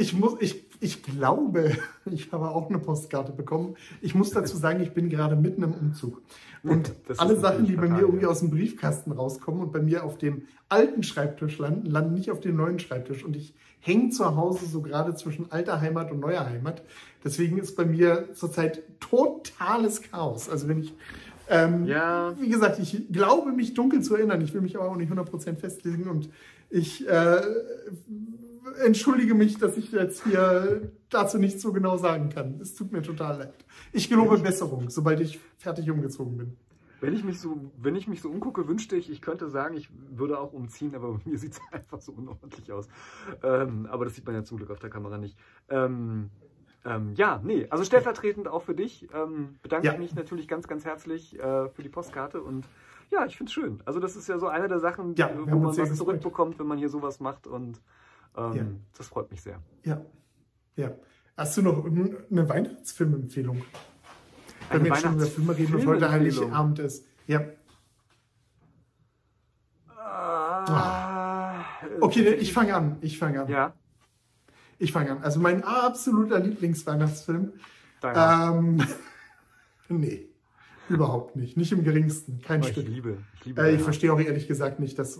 Ich muss, ich, ich glaube, <laughs> ich habe auch eine Postkarte bekommen. Ich muss dazu sagen, ich bin gerade mitten im Umzug. Und <laughs> alle Sachen, die bei mir irgendwie aus dem Briefkasten rauskommen und bei mir auf dem alten Schreibtisch landen, landen nicht auf dem neuen Schreibtisch. Und ich hänge zu Hause so gerade zwischen alter Heimat und neuer Heimat. Deswegen ist bei mir zurzeit totales Chaos. Also wenn ich ähm, ja. Wie gesagt, ich glaube mich dunkel zu erinnern. Ich will mich aber auch nicht 100% festlegen und ich äh, entschuldige mich, dass ich jetzt hier dazu nicht so genau sagen kann. Es tut mir total leid. Ich gelobe Besserung, sobald ich fertig umgezogen bin. Wenn ich mich so, wenn ich mich so umgucke, wünschte ich, ich könnte sagen, ich würde auch umziehen, aber mir <laughs> sieht es einfach so unordentlich aus. Ähm, aber das sieht man ja zum Glück auf der Kamera nicht. Ähm, ähm, ja, nee, also stellvertretend auch für dich ähm, bedanke ja. ich mich natürlich ganz, ganz herzlich äh, für die Postkarte und ja, ich finde es schön. Also das ist ja so eine der Sachen, ja, wo man was zurückbekommt, wenn man hier sowas macht und ähm, ja. Das freut mich sehr. Ja. ja. Hast du noch eine Weihnachtsfilmempfehlung? Wenn wir jetzt schon über Filme reden und heute Heiligabend ist. Ja. Ah, oh. Okay, ich fange an. Ich fange an. Ja. Ich fange an. Also mein absoluter Lieblingsweihnachtsfilm. Ähm, <laughs> nee, überhaupt nicht. Nicht im geringsten. Kein oh, Stück. Ich liebe. Ich, liebe äh, ich verstehe auch ehrlich gesagt nicht, dass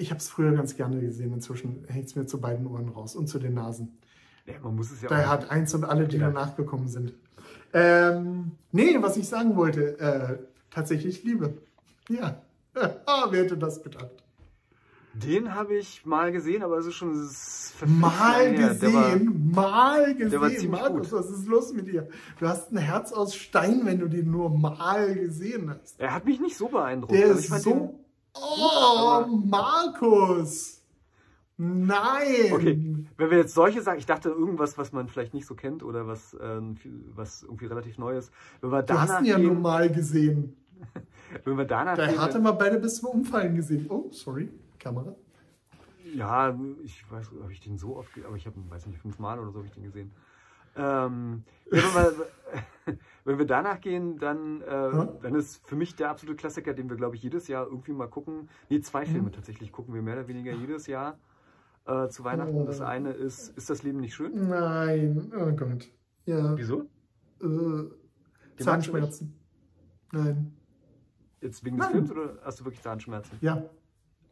ich habe es früher ganz gerne gesehen. Inzwischen hängt es mir zu beiden Ohren raus und zu den Nasen. Ja, man muss es ja Daher hat eins und alle, die Ja. danach gekommen sind. Ähm, nee, was ich sagen wollte, äh, tatsächlich Liebe. Ja. <laughs> Ah, wer hätte das gedacht? Den habe ich mal gesehen, aber es ist schon s- verflixt Mal. Der war- gesehen, mal gesehen. war ziemlich Markus, gut. was ist los mit dir? Du hast ein Herz aus Stein, wenn du den nur mal gesehen hast. Er hat mich nicht so beeindruckt. Der Also ist so. Oh, Markus! Nein! Okay, wenn wir jetzt solche sagen, ich dachte irgendwas, was man vielleicht nicht so kennt oder was, ähm, was irgendwie relativ neu ist. Wenn wir Du hast ihn ja gehen, mal gesehen. <laughs> wenn wir danach Da gehen, hatte mal beide bis zum Umfallen gesehen. Oh, sorry, Kamera. Ja, ich weiß, habe ich den so oft, aber ich habe, weiß nicht, fünfmal oder so habe ich den gesehen. Ähm, wenn, wir, <laughs> <laughs> wenn wir danach gehen, dann, äh, Ja. dann ist für mich der absolute Klassiker, den wir, glaube ich, jedes Jahr irgendwie mal gucken. Nee, zwei Mhm. Filme tatsächlich gucken wir mehr oder weniger jedes Jahr äh, zu Weihnachten. Das Oh. eine ist, ist das Leben nicht schön? Nein, oh Gott. Ja. Wieso? Äh, Zahnschmerzen. Nein. Jetzt wegen des Nein. Films oder hast du wirklich Zahnschmerzen? Ja.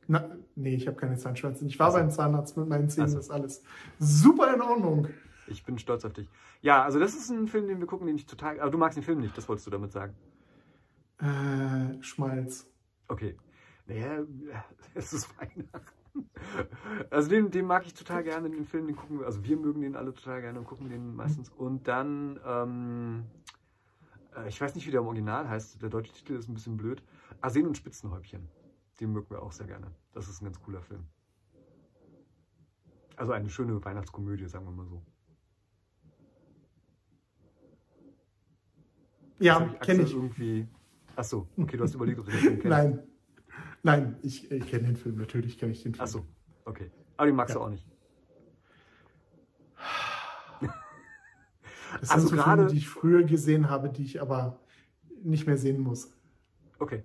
Na, nee, ich habe keine Zahnschmerzen. Ich war Ach so. beim Zahnarzt mit meinen Zähnen, Ach so. das ist alles super in Ordnung. Ich bin stolz auf dich. Ja, also das ist ein Film, den wir gucken, den ich total. Aber du magst den Film nicht, das wolltest du damit sagen. Äh, Schmalz. Okay. Naja, <laughs> es ist Weihnachten. Also den, den mag ich total gerne, den Film, den gucken wir, also wir mögen den alle total gerne und gucken den meistens. Und dann, ähm, äh, ich weiß nicht, wie der im Original heißt, der deutsche Titel ist ein bisschen blöd. Arsen und Spitzenhäubchen. Den mögen wir auch sehr gerne. Das ist ein ganz cooler Film. Also eine schöne Weihnachtskomödie, sagen wir mal so. Ja, kenne ich. Irgendwie. Achso, okay, du hast überlegt, ob du den Film <laughs> kennst. Nein. Nein, ich, ich kenne den Film. Natürlich kenne ich den Film. Achso, okay. Aber den magst Ja. du auch nicht. Das Also sind so gerade- Filme, die ich früher gesehen habe, die ich aber nicht mehr sehen muss. Okay.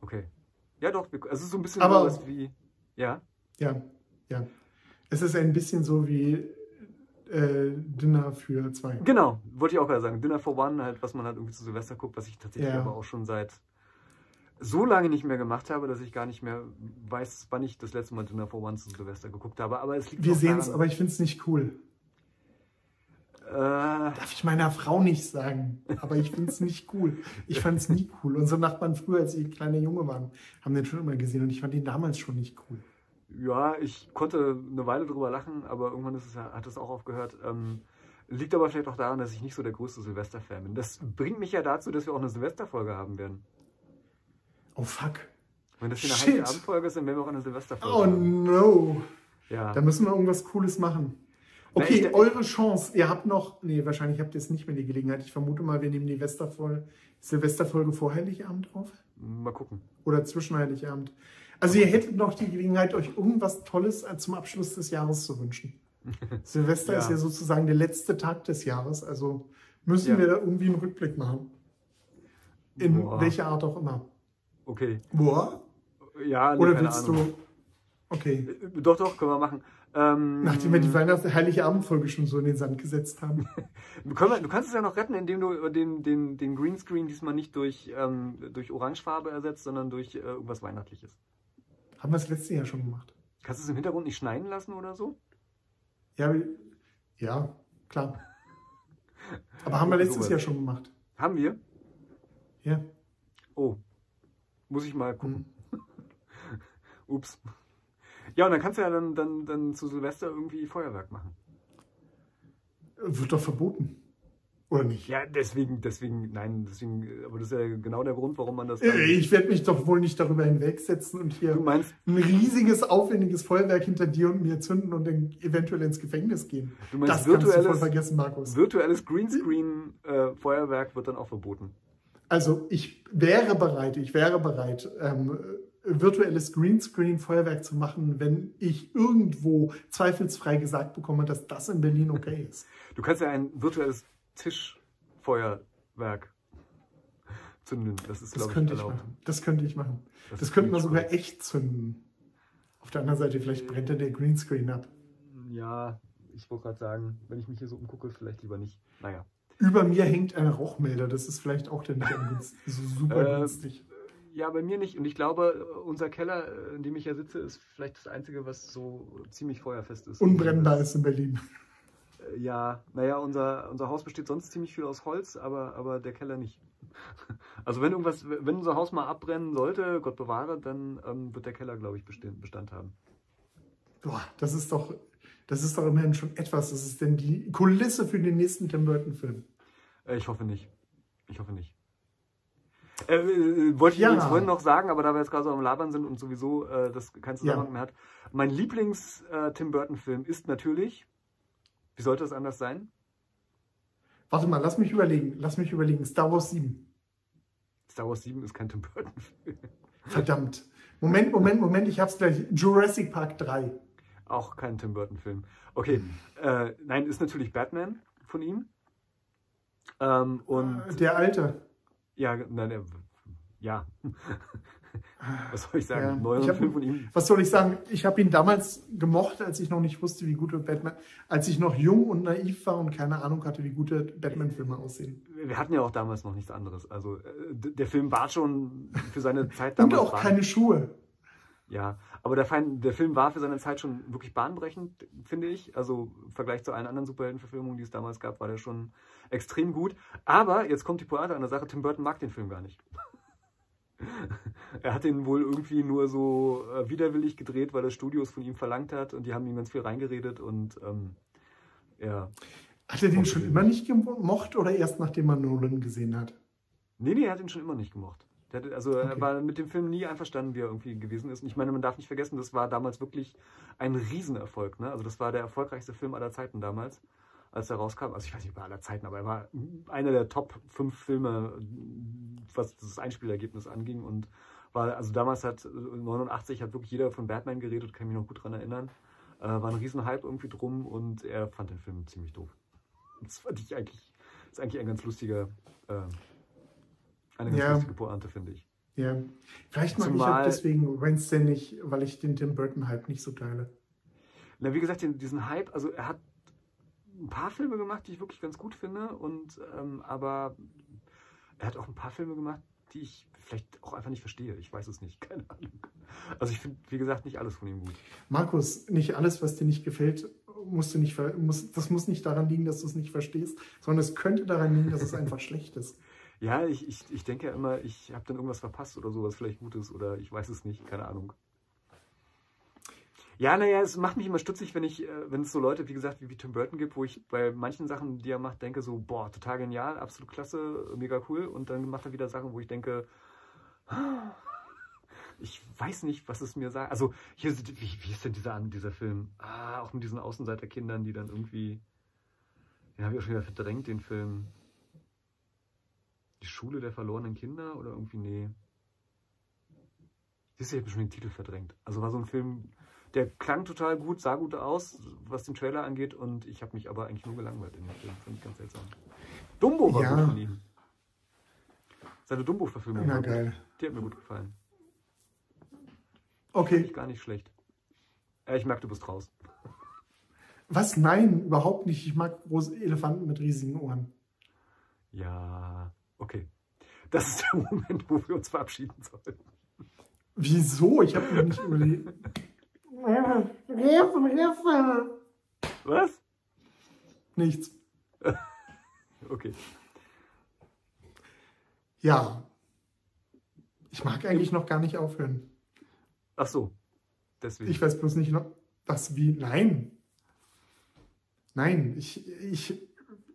Okay. Ja, doch, also so ein bisschen Aber- sowas wie. Ja. Ja, ja. Es ist ein bisschen so wie äh, Dinner für zwei. Genau, wollte ich auch gerade sagen. Dinner for One, halt, was man halt irgendwie zu Silvester guckt, was ich tatsächlich Ja. aber auch schon seit so lange nicht mehr gemacht habe, dass ich gar nicht mehr weiß, wann ich das letzte Mal Dinner for One zu Silvester geguckt habe. Aber es liegt Wir sehen es, aber ich finde es nicht cool. Äh, Darf ich meiner Frau nicht sagen. Aber ich finde es nicht cool. Ich fand es nie cool. Unsere Nachbarn früher, als sie kleine Junge waren, haben den schon immer gesehen und ich fand ihn damals schon nicht cool. Ja, ich konnte eine Weile drüber lachen, aber irgendwann ist es, hat es auch aufgehört. Ähm, liegt aber vielleicht auch daran, dass ich nicht so der größte Silvester-Fan bin. Das bringt mich ja dazu, dass wir auch eine Silvesterfolge haben werden. Oh fuck. Wenn das hier eine Shit. Heiligabendfolge ist, dann werden wir auch eine Silvesterfolge Oh haben. no. Ja. Da müssen wir irgendwas Cooles machen. Na, Okay, ich- eure Chance. Ihr habt noch, nee, wahrscheinlich habt ihr es nicht mehr die Gelegenheit. Ich vermute mal, wir nehmen die Silvesterfolge vor Heiligabend auf. Mal gucken. Oder zwischen Heiligabend. Also ihr hättet noch die Gelegenheit, euch irgendwas Tolles äh, zum Abschluss des Jahres zu wünschen. <laughs> Silvester Ja. ist ja sozusagen der letzte Tag des Jahres, also müssen Ja. wir da irgendwie einen Rückblick machen. In Boah. welcher Art auch immer. Okay. Boah? Ja, nee, Oder willst Ahnung. du. Okay. Äh, Doch, doch, können wir machen. Ähm, Nachdem wir die Weihnachts Heilige Abendfolge schon so in den Sand gesetzt haben. <laughs> du kannst es ja noch retten, indem du den, den, den Greenscreen diesmal nicht durch, ähm, durch Orangefarbe ersetzt, sondern durch äh, irgendwas Weihnachtliches. Haben wir das letzte Jahr schon gemacht. Kannst du es im Hintergrund nicht schneiden lassen oder so? Ja, ja, klar. Aber haben wir letztes. Jahr schon gemacht. Haben wir? Ja. Oh. Muss ich mal gucken. Hm. <laughs> Ups. Ja, und dann kannst du ja dann, dann, dann zu Silvester irgendwie Feuerwerk machen. Wird doch verboten. Oder nicht? Ja, deswegen, deswegen, nein, deswegen, äh, aber das ist ja genau der Grund, warum man das. Äh, Ich werde mich doch wohl nicht darüber hinwegsetzen und hier ein riesiges, aufwendiges Feuerwerk hinter dir und mir zünden und dann eventuell ins Gefängnis gehen. Du meinst das kannst du voll virtuelles- vergessen, Markus. virtuelles Greenscreen-Feuerwerk wird dann auch verboten. Also ich wäre bereit, ich wäre bereit, ähm, virtuelles Greenscreen-Feuerwerk zu machen, wenn ich irgendwo zweifelsfrei gesagt bekomme, dass das in Berlin okay <laughs> ist. Du kannst ja ein virtuelles Tischfeuerwerk zünden. Das ist, Das glaube ich, könnte ich erlaubt. machen. Das könnte ich machen. Das Das könnte man sogar echt zünden. Auf der anderen Seite, vielleicht brennt dann der Greenscreen ab. Ja, ich wollte gerade sagen, wenn ich mich hier so umgucke, vielleicht lieber nicht. Naja. Über mir hängt ein Rauchmelder. Das ist vielleicht auch dann nicht so <laughs> super Äh, günstig. Ja, bei mir nicht. Und ich glaube, unser Keller, in dem ich ja sitze, ist vielleicht das Einzige, was so ziemlich feuerfest ist. Unbrennbar ist in Berlin. Ja, naja, unser, unser Haus besteht sonst ziemlich viel aus Holz, aber, aber der Keller nicht. <laughs> Also wenn irgendwas, wenn unser Haus mal abbrennen sollte, Gott bewahre, dann ähm, wird der Keller, glaube ich, Bestand, Bestand haben. Boah, das ist doch, das ist doch immerhin schon etwas. Das ist denn die Kulisse für den nächsten Tim Burton-Film. Äh, ich hoffe nicht. Ich hoffe nicht. Äh, äh, wollte ich ja. übrigens vorhin noch sagen, aber da wir jetzt gerade so am Labern sind und sowieso äh, das keinen Zusammenhang ja. mehr hat. Mein Lieblings-Tim äh, Burton-Film ist natürlich, wie sollte es anders sein? Warte mal, lass mich überlegen. Lass mich überlegen. Star Wars 7. Star Wars 7 ist kein Tim Burton-Film. Verdammt. Moment, Moment, Moment, ich hab's gleich. Jurassic Park 3. Auch kein Tim Burton-Film. Okay, äh, nein, ist natürlich Batman von ihm. Ähm, und der Alte. Ja, nein, der, ja. <laughs> Was soll ich sagen? Ja, Neueren Film von ihm. Was soll ich sagen? Ich habe ihn damals gemocht, als ich noch nicht wusste, wie gute Batman, als ich noch jung und naiv war und keine Ahnung hatte, wie gute Batman-Filme aussehen. Wir hatten ja auch damals noch nichts anderes. Also äh, der Film war schon für seine <laughs> Zeit damals. und auch keine Schuhe. Ja, aber der, Fein, der Film war für seine Zeit schon wirklich bahnbrechend, finde ich. Also im Vergleich zu allen anderen Superheldenverfilmungen, die es damals gab, war der schon extrem gut. Aber jetzt kommt die Pointe an der Sache, Tim Burton mag den Film gar nicht. <laughs> er hat den wohl irgendwie nur so äh, widerwillig gedreht, weil das Studio es von ihm verlangt hat und die haben ihm ganz viel reingeredet und ähm, ja. Hat er den schon immer nicht gemocht oder erst nachdem man Nolan gesehen hat? Nee, nee, er hat ihn schon immer nicht gemocht. Hat, also okay. er war mit dem Film nie einverstanden, wie er irgendwie gewesen ist. Und ich meine, man darf nicht vergessen, das war damals wirklich ein Riesenerfolg. Ne? Also das war der erfolgreichste Film aller Zeiten damals als er rauskam. Also ich weiß nicht über aller Zeiten, aber er war einer der Top 5 Filme, was das Einspielergebnis anging. Und war, also damals hat 89 hat wirklich jeder von Batman geredet, kann mich noch gut daran erinnern. Äh, war ein Riesenhype irgendwie drum und er fand den Film ziemlich doof. Das fand ich eigentlich, ist eigentlich ein ganz lustiger, äh, eine ganz ja. lustige Pointe, finde ich. Ja, vielleicht mag Zumal, ich auch deswegen Wednesday nicht, weil ich den Tim Burton Hype nicht so teile. Na, wie gesagt, diesen Hype, also er hat ein paar Filme gemacht, die ich wirklich ganz gut finde, und ähm, aber er hat auch ein paar Filme gemacht, die ich vielleicht auch einfach nicht verstehe. Ich weiß es nicht, <laughs> keine Ahnung. Also ich finde, wie gesagt, nicht alles von ihm gut. Markus, nicht alles, was dir nicht gefällt, musst du nicht, muss, das muss nicht daran liegen, dass du es nicht verstehst, sondern es könnte daran liegen, dass es einfach <laughs> schlecht ist. Ja, ich, ich, ich denke ja immer, ich habe dann irgendwas verpasst oder so, was vielleicht gut ist oder ich weiß es nicht, keine Ahnung. Ja, naja, es macht mich immer stutzig, wenn ich, äh, wenn es so Leute, wie gesagt, wie, wie Tim Burton gibt, wo ich bei manchen Sachen, die er macht, denke so, boah, total genial, absolut klasse, mega cool. Und dann macht er wieder Sachen, wo ich denke, <gasps> ich weiß nicht, was es mir sagt. Also, hier, wie, wie ist denn dieser, dieser Film? Ah, auch mit diesen Außenseiterkindern, die dann irgendwie, den habe ich auch schon wieder verdrängt, den Film. Die Schule der verlorenen Kinder oder irgendwie, nee. Siehst du, ich habe schon den Titel verdrängt. Also war so ein Film, der klang total gut, sah gut aus, was den Trailer angeht, und ich habe mich aber eigentlich nur gelangweilt in dem Film. Fand ich ganz seltsam. Dumbo war ja. gut von ihm. Seine Dumbo-Verfilmung. Ja, geil. Die hat mir gut gefallen. Okay. Ich gar nicht schlecht. Äh, ich merke, du bist raus. Was? Nein, überhaupt nicht. Ich mag große Elefanten mit riesigen Ohren. Ja, okay. Das ist der <laughs> Moment, wo wir uns verabschieden sollen. Wieso? Ich habe mir nicht überlegt. Hilfe, Hilfe! Was? Nichts. <laughs> okay. Ja. Ich mag eigentlich noch gar nicht aufhören. Ach so. Deswegen. Ich weiß bloß nicht noch. Was wie? Nein. Nein, ich, ich,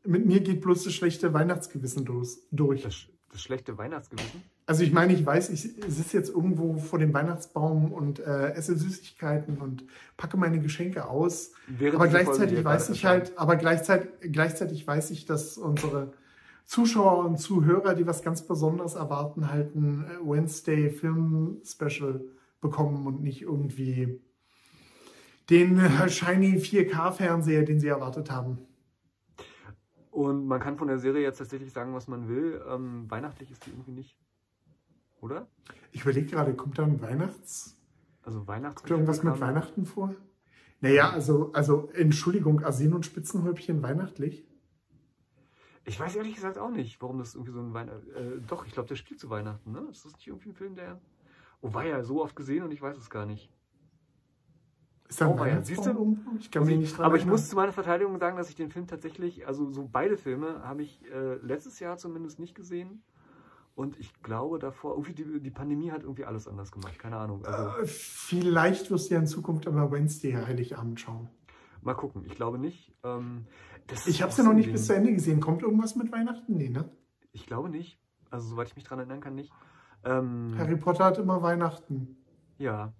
mit mir geht bloß das schlechte Weihnachtsgewissen durch. Das, das schlechte Weihnachtsgewissen? Also ich meine, ich weiß, ich sitze jetzt irgendwo vor dem Weihnachtsbaum und äh, esse Süßigkeiten und packe meine Geschenke aus. Während aber gleichzeitig weiß ich halt, aber gleichzeitig, gleichzeitig weiß ich, dass unsere Zuschauer und Zuhörer, die was ganz Besonderes erwarten, halt ein äh, Wednesday Film Special bekommen und nicht irgendwie den äh, Shiny 4K Fernseher, den sie erwartet haben. Und man kann von der Serie jetzt tatsächlich sagen, was man will. Ähm, weihnachtlich ist die irgendwie nicht. Oder? Ich überlege gerade, kommt da ein Weihnachts... Also Weihnachts... Kommt irgendwas mit Weihnachten vor? Naja, also, also Entschuldigung, Arsen und Spitzenhäubchen weihnachtlich? Ich weiß ehrlich gesagt auch nicht, warum das irgendwie so ein Weihnachten. Äh, doch, ich glaube, der spielt zu Weihnachten, ne? Ist das nicht irgendwie ein Film, der. Oh, war ja so oft gesehen und ich weiß es gar nicht. Ist da ein Oh, ja, Weihnachtsbaum siehst du? Ich kann mich nicht dran Aber ich muss zu meiner Verteidigung sagen, dass ich den Film tatsächlich, also so beide Filme habe ich äh, letztes Jahr zumindest nicht gesehen. Und ich glaube davor, irgendwie die, die Pandemie hat irgendwie alles anders gemacht. Keine Ahnung. Also Äh, Vielleicht wirst du ja in Zukunft aber Wednesday Heiligabend schauen. mal gucken. Ich glaube nicht. Ähm, Ich habe es ja noch nicht Ding. bis zu Ende gesehen. Kommt irgendwas mit Weihnachten? Nee, ne? Ich glaube nicht. Also soweit ich mich dran erinnern kann, nicht. Ähm, Harry Potter hat immer Weihnachten. Ja,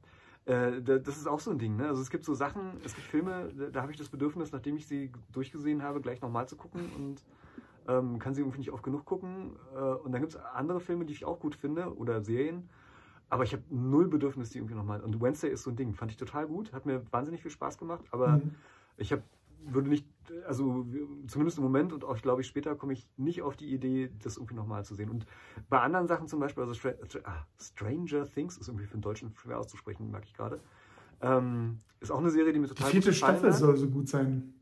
äh, da- das ist auch so ein Ding. Ne? Also es gibt so Sachen, es gibt Filme, da, da habe ich das Bedürfnis, nachdem ich sie durchgesehen habe, gleich nochmal zu gucken und ähm, kann sie irgendwie nicht oft genug gucken. Äh, und dann gibt es andere Filme, die ich auch gut finde oder Serien. Aber ich habe null Bedürfnis, die irgendwie nochmal. Und Wednesday ist so ein Ding, fand ich total gut, hat mir wahnsinnig viel Spaß gemacht, aber Mhm. ich habe würde nicht, also zumindest im Moment und auch, glaube ich, später komme ich nicht auf die Idee, das irgendwie nochmal zu sehen. Und bei anderen Sachen zum Beispiel, also Stra ah, Stranger Things ist irgendwie für den Deutschen schwer auszusprechen, merke ich gerade. Ähm, ist auch eine Serie, die mir Die total vierte gut gefallen Staffel hat. soll so gut sein.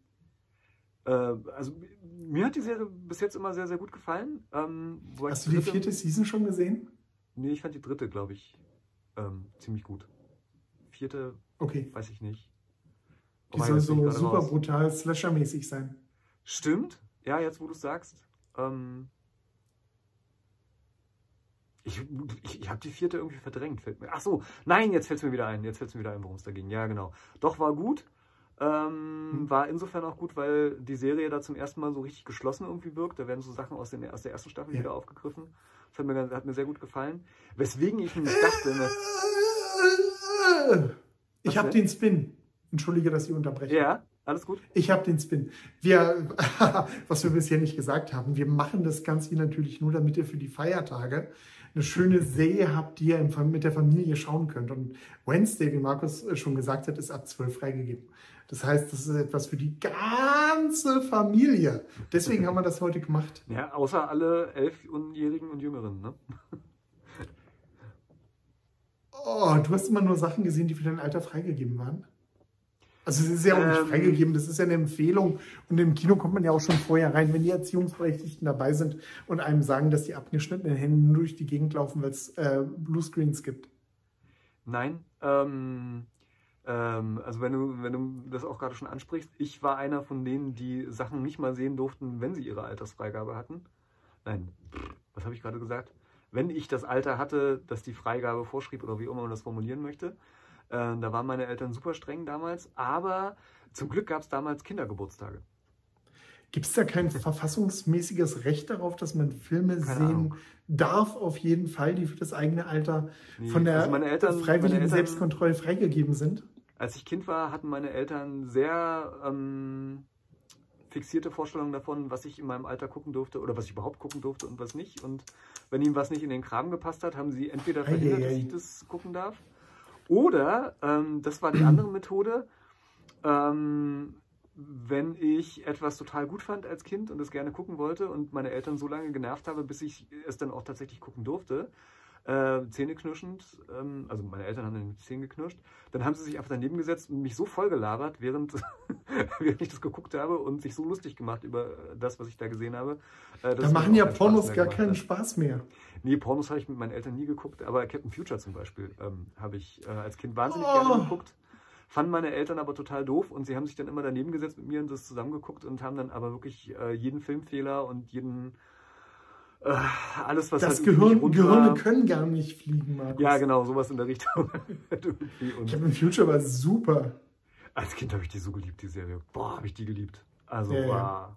Äh, also mir hat die Serie bis jetzt immer sehr, sehr gut gefallen. Ähm, Hast du die dritte- vierte Season schon gesehen? Nee, ich fand die dritte, glaube ich, ähm, ziemlich gut. Vierte, Okay. weiß ich nicht. Die Wobei, soll so super raus. brutal Slasher-mäßig sein. Stimmt, ja, jetzt wo du es sagst. Ähm, ich ich, ich habe die vierte irgendwie verdrängt. Fällt mir. Ach so, nein, jetzt fällt es mir wieder ein. Jetzt fällt es mir wieder ein, worum es da ging. Ja, genau. Doch, war gut. Ähm, Hm. War insofern auch gut, weil die Serie da zum ersten Mal so richtig geschlossen irgendwie wirkt. Da werden so Sachen aus, den, aus der ersten Staffel Ja. wieder aufgegriffen. Das hat mir, hat mir sehr gut gefallen. Weswegen ich nämlich dachte, ne, Ich habe den Spin. Entschuldige, dass ich unterbreche. ja, alles gut. Ich habe den Spin. Wir, <laughs> was wir bisher nicht gesagt haben, wir machen das Ganze hier natürlich nur, damit ihr für die Feiertage eine schöne Serie habt, die ihr mit der Familie schauen könnt. Und Wednesday, wie Markus schon gesagt hat, ist ab 12 freigegeben. Das heißt, das ist etwas für die ganze Familie. Deswegen haben wir das heute gemacht. Ja, außer alle Elfjährigen und Jüngeren, ne? Oh, du hast immer nur Sachen gesehen, die für dein Alter freigegeben waren. Also es ist ja auch nicht Ähm. freigegeben, das ist ja eine Empfehlung. Und im Kino kommt man ja auch schon vorher rein, wenn die Erziehungsberechtigten dabei sind und einem sagen, dass die abgeschnittenen Hände nur durch die Gegend laufen, weil es äh, Bluescreens gibt. Nein, ähm, ähm, also wenn du, wenn du das auch gerade schon ansprichst, ich war einer von denen, die Sachen nicht mal sehen durften, wenn sie ihre Altersfreigabe hatten. Nein, was habe ich gerade gesagt? Wenn ich das Alter hatte, das die Freigabe vorschrieb oder wie immer man das formulieren möchte, äh, da waren meine Eltern super streng damals, aber zum Glück gab es damals Kindergeburtstage. Gibt es da kein <laughs> verfassungsmäßiges Recht darauf, dass man Filme Keine sehen Ahnung. darf, auf jeden Fall, die für das eigene Alter Nee, von der also meine Eltern- freiwilligen meine Eltern- Selbstkontrolle freigegeben sind? Als ich Kind war, hatten meine Eltern sehr ähm, fixierte Vorstellungen davon, was ich in meinem Alter gucken durfte oder was ich überhaupt gucken durfte und was nicht. Und wenn ihnen was nicht in den Kram gepasst hat, haben sie entweder verhindert, dass ich das gucken darf, oder, ähm, das war die andere Methode, ähm, wenn ich etwas total gut fand als Kind und es gerne gucken wollte und meine Eltern so lange genervt habe, bis ich es dann auch tatsächlich gucken durfte, äh, zähneknirschend, ähm, also meine Eltern haben dann mit Zähnen geknirscht, dann haben sie sich einfach daneben gesetzt und mich so voll gelabert, während, <laughs> während ich das geguckt habe und sich so lustig gemacht über das, was ich da gesehen habe. äh, Da machen ja Pornos gar keinen hat. Spaß mehr. Nee, Pornos habe ich mit meinen Eltern nie geguckt, aber Captain Future zum Beispiel ähm, habe ich äh, als Kind wahnsinnig Oh. gerne geguckt. Fanden meine Eltern aber total doof und sie haben sich dann immer daneben gesetzt mit mir und das zusammengeguckt und haben dann aber wirklich äh, jeden Filmfehler und jeden äh, alles, was Das halt Gehirn, Gehirne können gar nicht fliegen, Markus. Ja, genau, sowas in der Richtung. <laughs> Irgendwie. und Captain Future war super. als Kind habe ich die so geliebt, die Serie. Boah, habe ich die geliebt. Also, Ja, ja.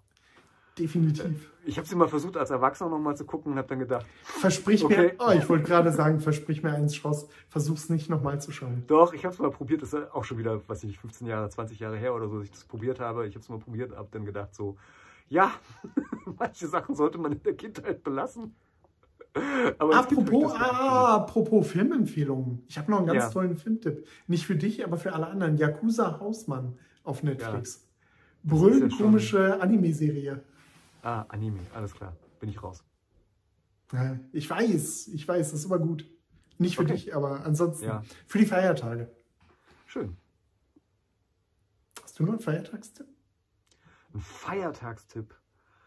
Definitiv. Ich habe sie mal versucht, als Erwachsener nochmal zu gucken und habe dann gedacht, Versprich Okay. mir, oh, ich wollte gerade sagen, versprich mir eins, Schross, versuch's nicht nochmal zu schauen. Doch, ich habe es mal probiert. Das ist auch schon wieder, weiß ich nicht, 15 Jahre, 20 Jahre her oder so, dass ich das probiert habe. Ich habe es mal probiert und habe dann gedacht so, ja, <laughs> manche Sachen sollte man in der Kindheit belassen. Aber Apropos, ah, apropos Filmempfehlungen. Ich habe noch einen ganz Ja. tollen Filmtipp. Nicht für dich, aber für alle anderen. Yakuza Hausmann auf Netflix. Brüllend ja schon- komische Anime-Serie. Ah, Anime, alles klar. Bin ich raus. Ja, Ich weiß, ich weiß, das ist aber gut. Nicht für Okay. dich, aber ansonsten. Ja. Für die Feiertage. Schön. Hast du noch einen Feiertagstipp? Ein Feiertagstipp.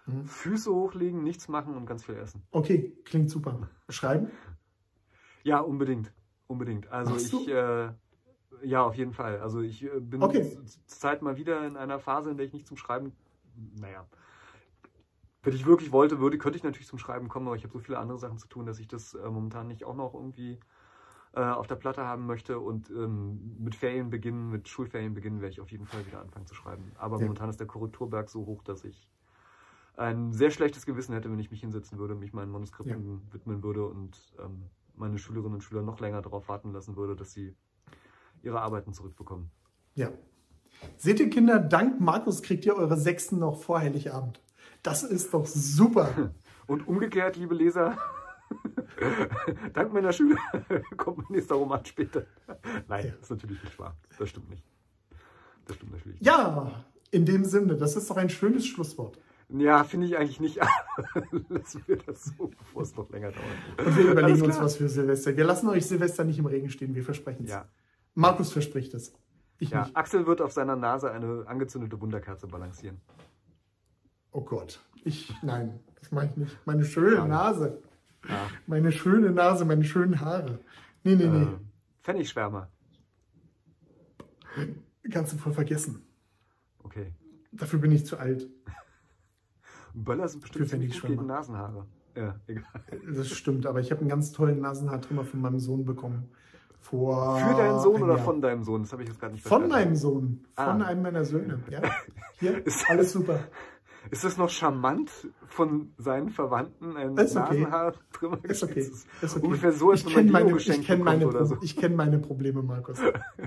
Mhm. Füße hochlegen, nichts machen und ganz viel essen. Okay, klingt super. Schreiben? Ja, unbedingt. Unbedingt. Also Machst ich, äh, ja, auf jeden Fall. Also ich äh, bin okay. zur Zeit mal wieder in einer Phase, in der ich nicht zum Schreiben, naja, wenn ich wirklich wollte, würde, könnte ich natürlich zum Schreiben kommen, aber ich habe so viele andere Sachen zu tun, dass ich das äh, momentan nicht auch noch irgendwie äh, auf der Platte haben möchte. Und ähm, mit Ferien beginnen, mit Schulferien beginnen, werde ich auf jeden Fall wieder anfangen zu schreiben. Aber ja. momentan ist der Korrekturberg so hoch, dass ich ein sehr schlechtes Gewissen hätte, wenn ich mich hinsetzen würde, mich meinen Manuskripten ja. widmen würde und ähm, meine Schülerinnen und Schüler noch länger darauf warten lassen würde, dass sie ihre Arbeiten zurückbekommen. Ja. Seht ihr Kinder, dank Markus kriegt ihr eure Sechsten noch vor Heiligabend. Das ist doch super. <laughs> Und umgekehrt, liebe Leser, <laughs> dank meiner Schüler <laughs> kommt mein nächster Roman später. Nein, das ist natürlich nicht wahr. Das stimmt nicht. Das stimmt natürlich nicht. Ja, in dem Sinne, das ist doch ein schönes Schlusswort. Ja, finde ich eigentlich nicht. <laughs> lassen wir das so, bevor es noch länger dauert. Und wir überlegen uns was für Silvester. Wir lassen euch Silvester nicht im Regen stehen, wir versprechen es. Ja. Markus verspricht es. Ich ja, nicht. Axel wird auf seiner Nase eine angezündete Wunderkerze balancieren. Oh Gott. Ich, nein, das mache ich nicht. Meine schöne. Nase. Ja. Meine schöne Nase, meine schönen Haare. Nee, nee, nee. Äh, Pfennigschwärmer. Kannst du voll vergessen. Okay. Dafür bin ich zu alt. Böller sind bestimmt ziemlich gut gegen Nasenhaare. Ja, egal. Das stimmt, aber ich habe einen ganz tollen Nasenhaartrimmer von meinem Sohn bekommen. Vor Für deinen Sohn oder von deinem Sohn? Das habe ich jetzt gar nicht verstanden. Von meinem Sohn. Von ah. einem meiner Söhne. Ja. <laughs> Hier, ist alles super. Ist das noch charmant von seinen Verwandten ein Nasenhaartrimmer ist okay. Ist, ist okay. Ungefähr so, als ich kenne meine, ich kenn meine, so. ich kenn meine Probleme, Markus.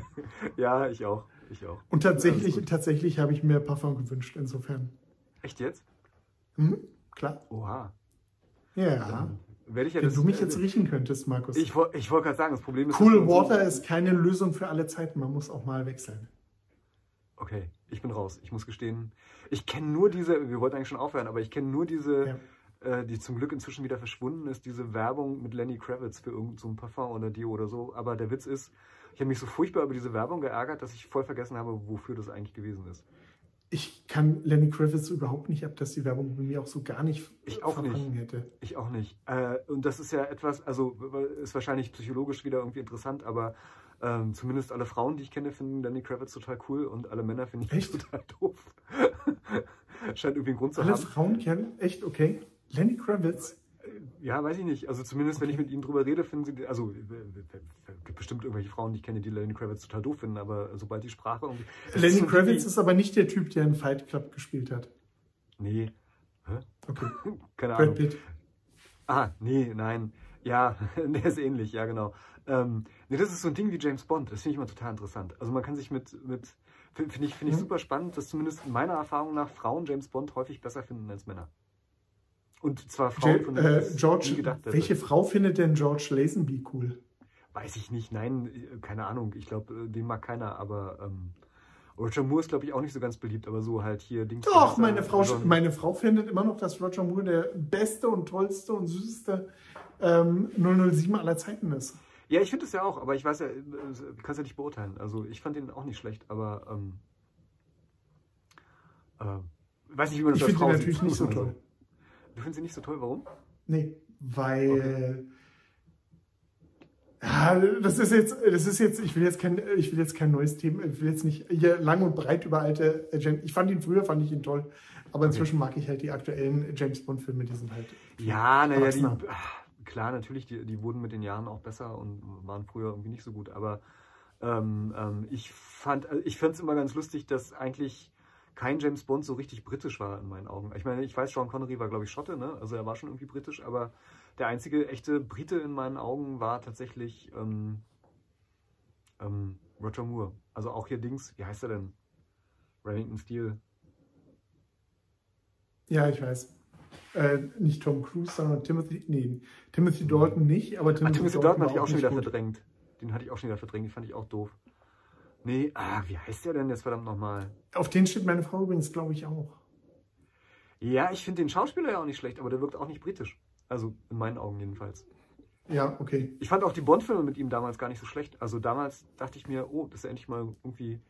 <laughs> ja, ich auch. Ich auch. Und tatsächlich, tatsächlich habe ich mir Parfum gewünscht, insofern. Echt jetzt? Mhm, klar. Oha. Ja. werde ich ja Wenn das, du mich jetzt äh, riechen könntest, Markus. Ich, ich wollte gerade sagen, das Problem ist... Cool Water ist keine Lösung für alle Zeiten. Man muss auch mal wechseln. Okay, ich bin raus. Ich muss gestehen, ich kenne nur diese, wir wollten eigentlich schon aufhören, aber ich kenne nur diese, ja. äh, die zum Glück inzwischen wieder verschwunden ist, diese Werbung mit Lenny Kravitz für irgendein so Parfum oder Dio oder so. Aber der Witz ist, ich habe mich so furchtbar über diese Werbung geärgert, dass ich voll vergessen habe, wofür das eigentlich gewesen ist ich kann Lenny Kravitz überhaupt nicht ab, dass die Werbung bei mir auch so gar nicht ich auch nicht. hätte. Ich auch nicht. Äh, und das ist ja etwas, also ist wahrscheinlich psychologisch wieder irgendwie interessant, aber ähm, zumindest alle Frauen, die ich kenne, finden Lenny Kravitz total cool und alle Männer finden ihn total doof. <laughs> Scheint irgendwie einen Grund zu alle haben. Alle Frauen kennen? Echt? Okay. Lenny Kravitz? Ja, weiß ich nicht. Also zumindest, okay. wenn ich mit ihnen drüber rede, finden sie, also es gibt bestimmt irgendwelche Frauen, die ich kenne, die Lenny Kravitz total doof finden, aber sobald die Sprache irgendwie... Lenny Kravitz ist aber nicht der Typ, der in Fight Club gespielt hat. Nee. Hä? Okay. <laughs> Keine Brad Ahnung. Pitt. Ah, nee, nein. Ja, <laughs> der ist ähnlich, ja genau. Ähm, nee, das ist so ein Ding wie James Bond, das finde ich immer total interessant. Also man kann sich mit, mit finde ich, find ich mhm. super spannend, dass zumindest meiner Erfahrung nach Frauen James Bond häufig besser finden als Männer. Und zwar Frauen, von denen äh, George, gedacht hätte. Welche Frau findet denn George Lazenby cool? Weiß ich nicht, nein, keine Ahnung. Ich glaube, äh, den mag keiner, aber ähm, Roger Moore ist, glaube ich, auch nicht so ganz beliebt, aber so halt hier Dings. Doch, meine Frau, meine Frau findet immer noch, dass Roger Moore der beste und tollste und süßeste ähm, 007 aller Zeiten ist. Ja, ich finde es ja auch, aber ich weiß ja, äh, du kannst ja nicht beurteilen. Also ich fand ihn auch nicht schlecht, aber ähm, äh, weiß nicht, wie man das ich finde ihn natürlich nicht so toll. <laughs> Du findest ihn nicht so toll, warum? Nee, weil. Okay. Ja, das ist jetzt, das ist jetzt, ich will jetzt kein, ich will jetzt kein neues Thema, ich will jetzt nicht hier lang und breit über alte James. Ich fand ihn früher, fand ich ihn toll, aber inzwischen okay. mag ich halt die aktuellen James Bond Filme, die sind halt. Ja, naja, die, klar, natürlich, die, die wurden mit den Jahren auch besser und waren früher irgendwie nicht so gut, aber ähm, ähm, ich fand, ich fand es immer ganz lustig, dass eigentlich kein James Bond so richtig britisch war in meinen Augen. Ich meine, ich weiß, Sean Connery war, glaube ich, Schotte, ne? Also er war schon irgendwie britisch, aber der einzige echte Brite in meinen Augen war tatsächlich ähm, ähm, Roger Moore. Also auch hier Dings, wie heißt er denn? Remington Steele. Ja, ich weiß. Äh, nicht Tom Cruise, sondern Timothy. Nee, Timothy Dalton nicht, aber Timothy, ah, Timothy Dalton, Dalton hatte ich auch schon wieder gut. verdrängt. Den hatte ich auch schon wieder verdrängt, den fand ich auch doof. Nee, ah, wie heißt der denn jetzt verdammt nochmal? Auf den steht meine Frau übrigens, glaube ich, auch. Ja, ich finde den Schauspieler ja auch nicht schlecht, aber der wirkt auch nicht britisch. Also in meinen Augen jedenfalls. Ja, okay. Ich fand auch die Bond-Filme mit ihm damals gar nicht so schlecht. Also damals dachte ich mir, oh, das ist ja endlich mal irgendwie.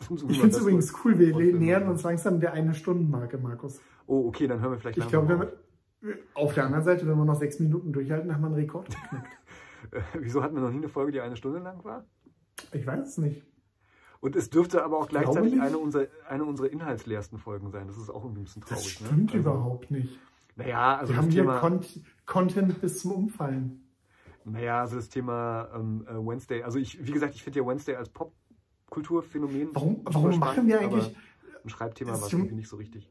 Ich finde es übrigens cool, wir nähern uns langsam der eine Stundenmarke, Markus. Oh, okay, dann hören wir vielleicht Ich glaube, wenn wir, auf der anderen Seite, wenn wir noch sechs Minuten durchhalten, haben wir einen Rekord geknackt. <laughs> Wieso hatten wir noch nie eine Folge, die eine Stunde lang war? Ich weiß es nicht. Und es dürfte aber auch gleichzeitig eine unserer, eine unserer inhaltsleersten Folgen sein. Das ist auch irgendwie ein bisschen Das traurig. stimmt ne? Also, überhaupt nicht. Naja, also Wir das haben hier Thema, Con Content bis zum Umfallen. naja, also das Thema ähm, äh, Wednesday. Also ich, wie gesagt, ich finde ja Wednesday als Popkulturphänomen. Warum, warum machen wir eigentlich. Ein Schreibthema war es irgendwie nicht so richtig.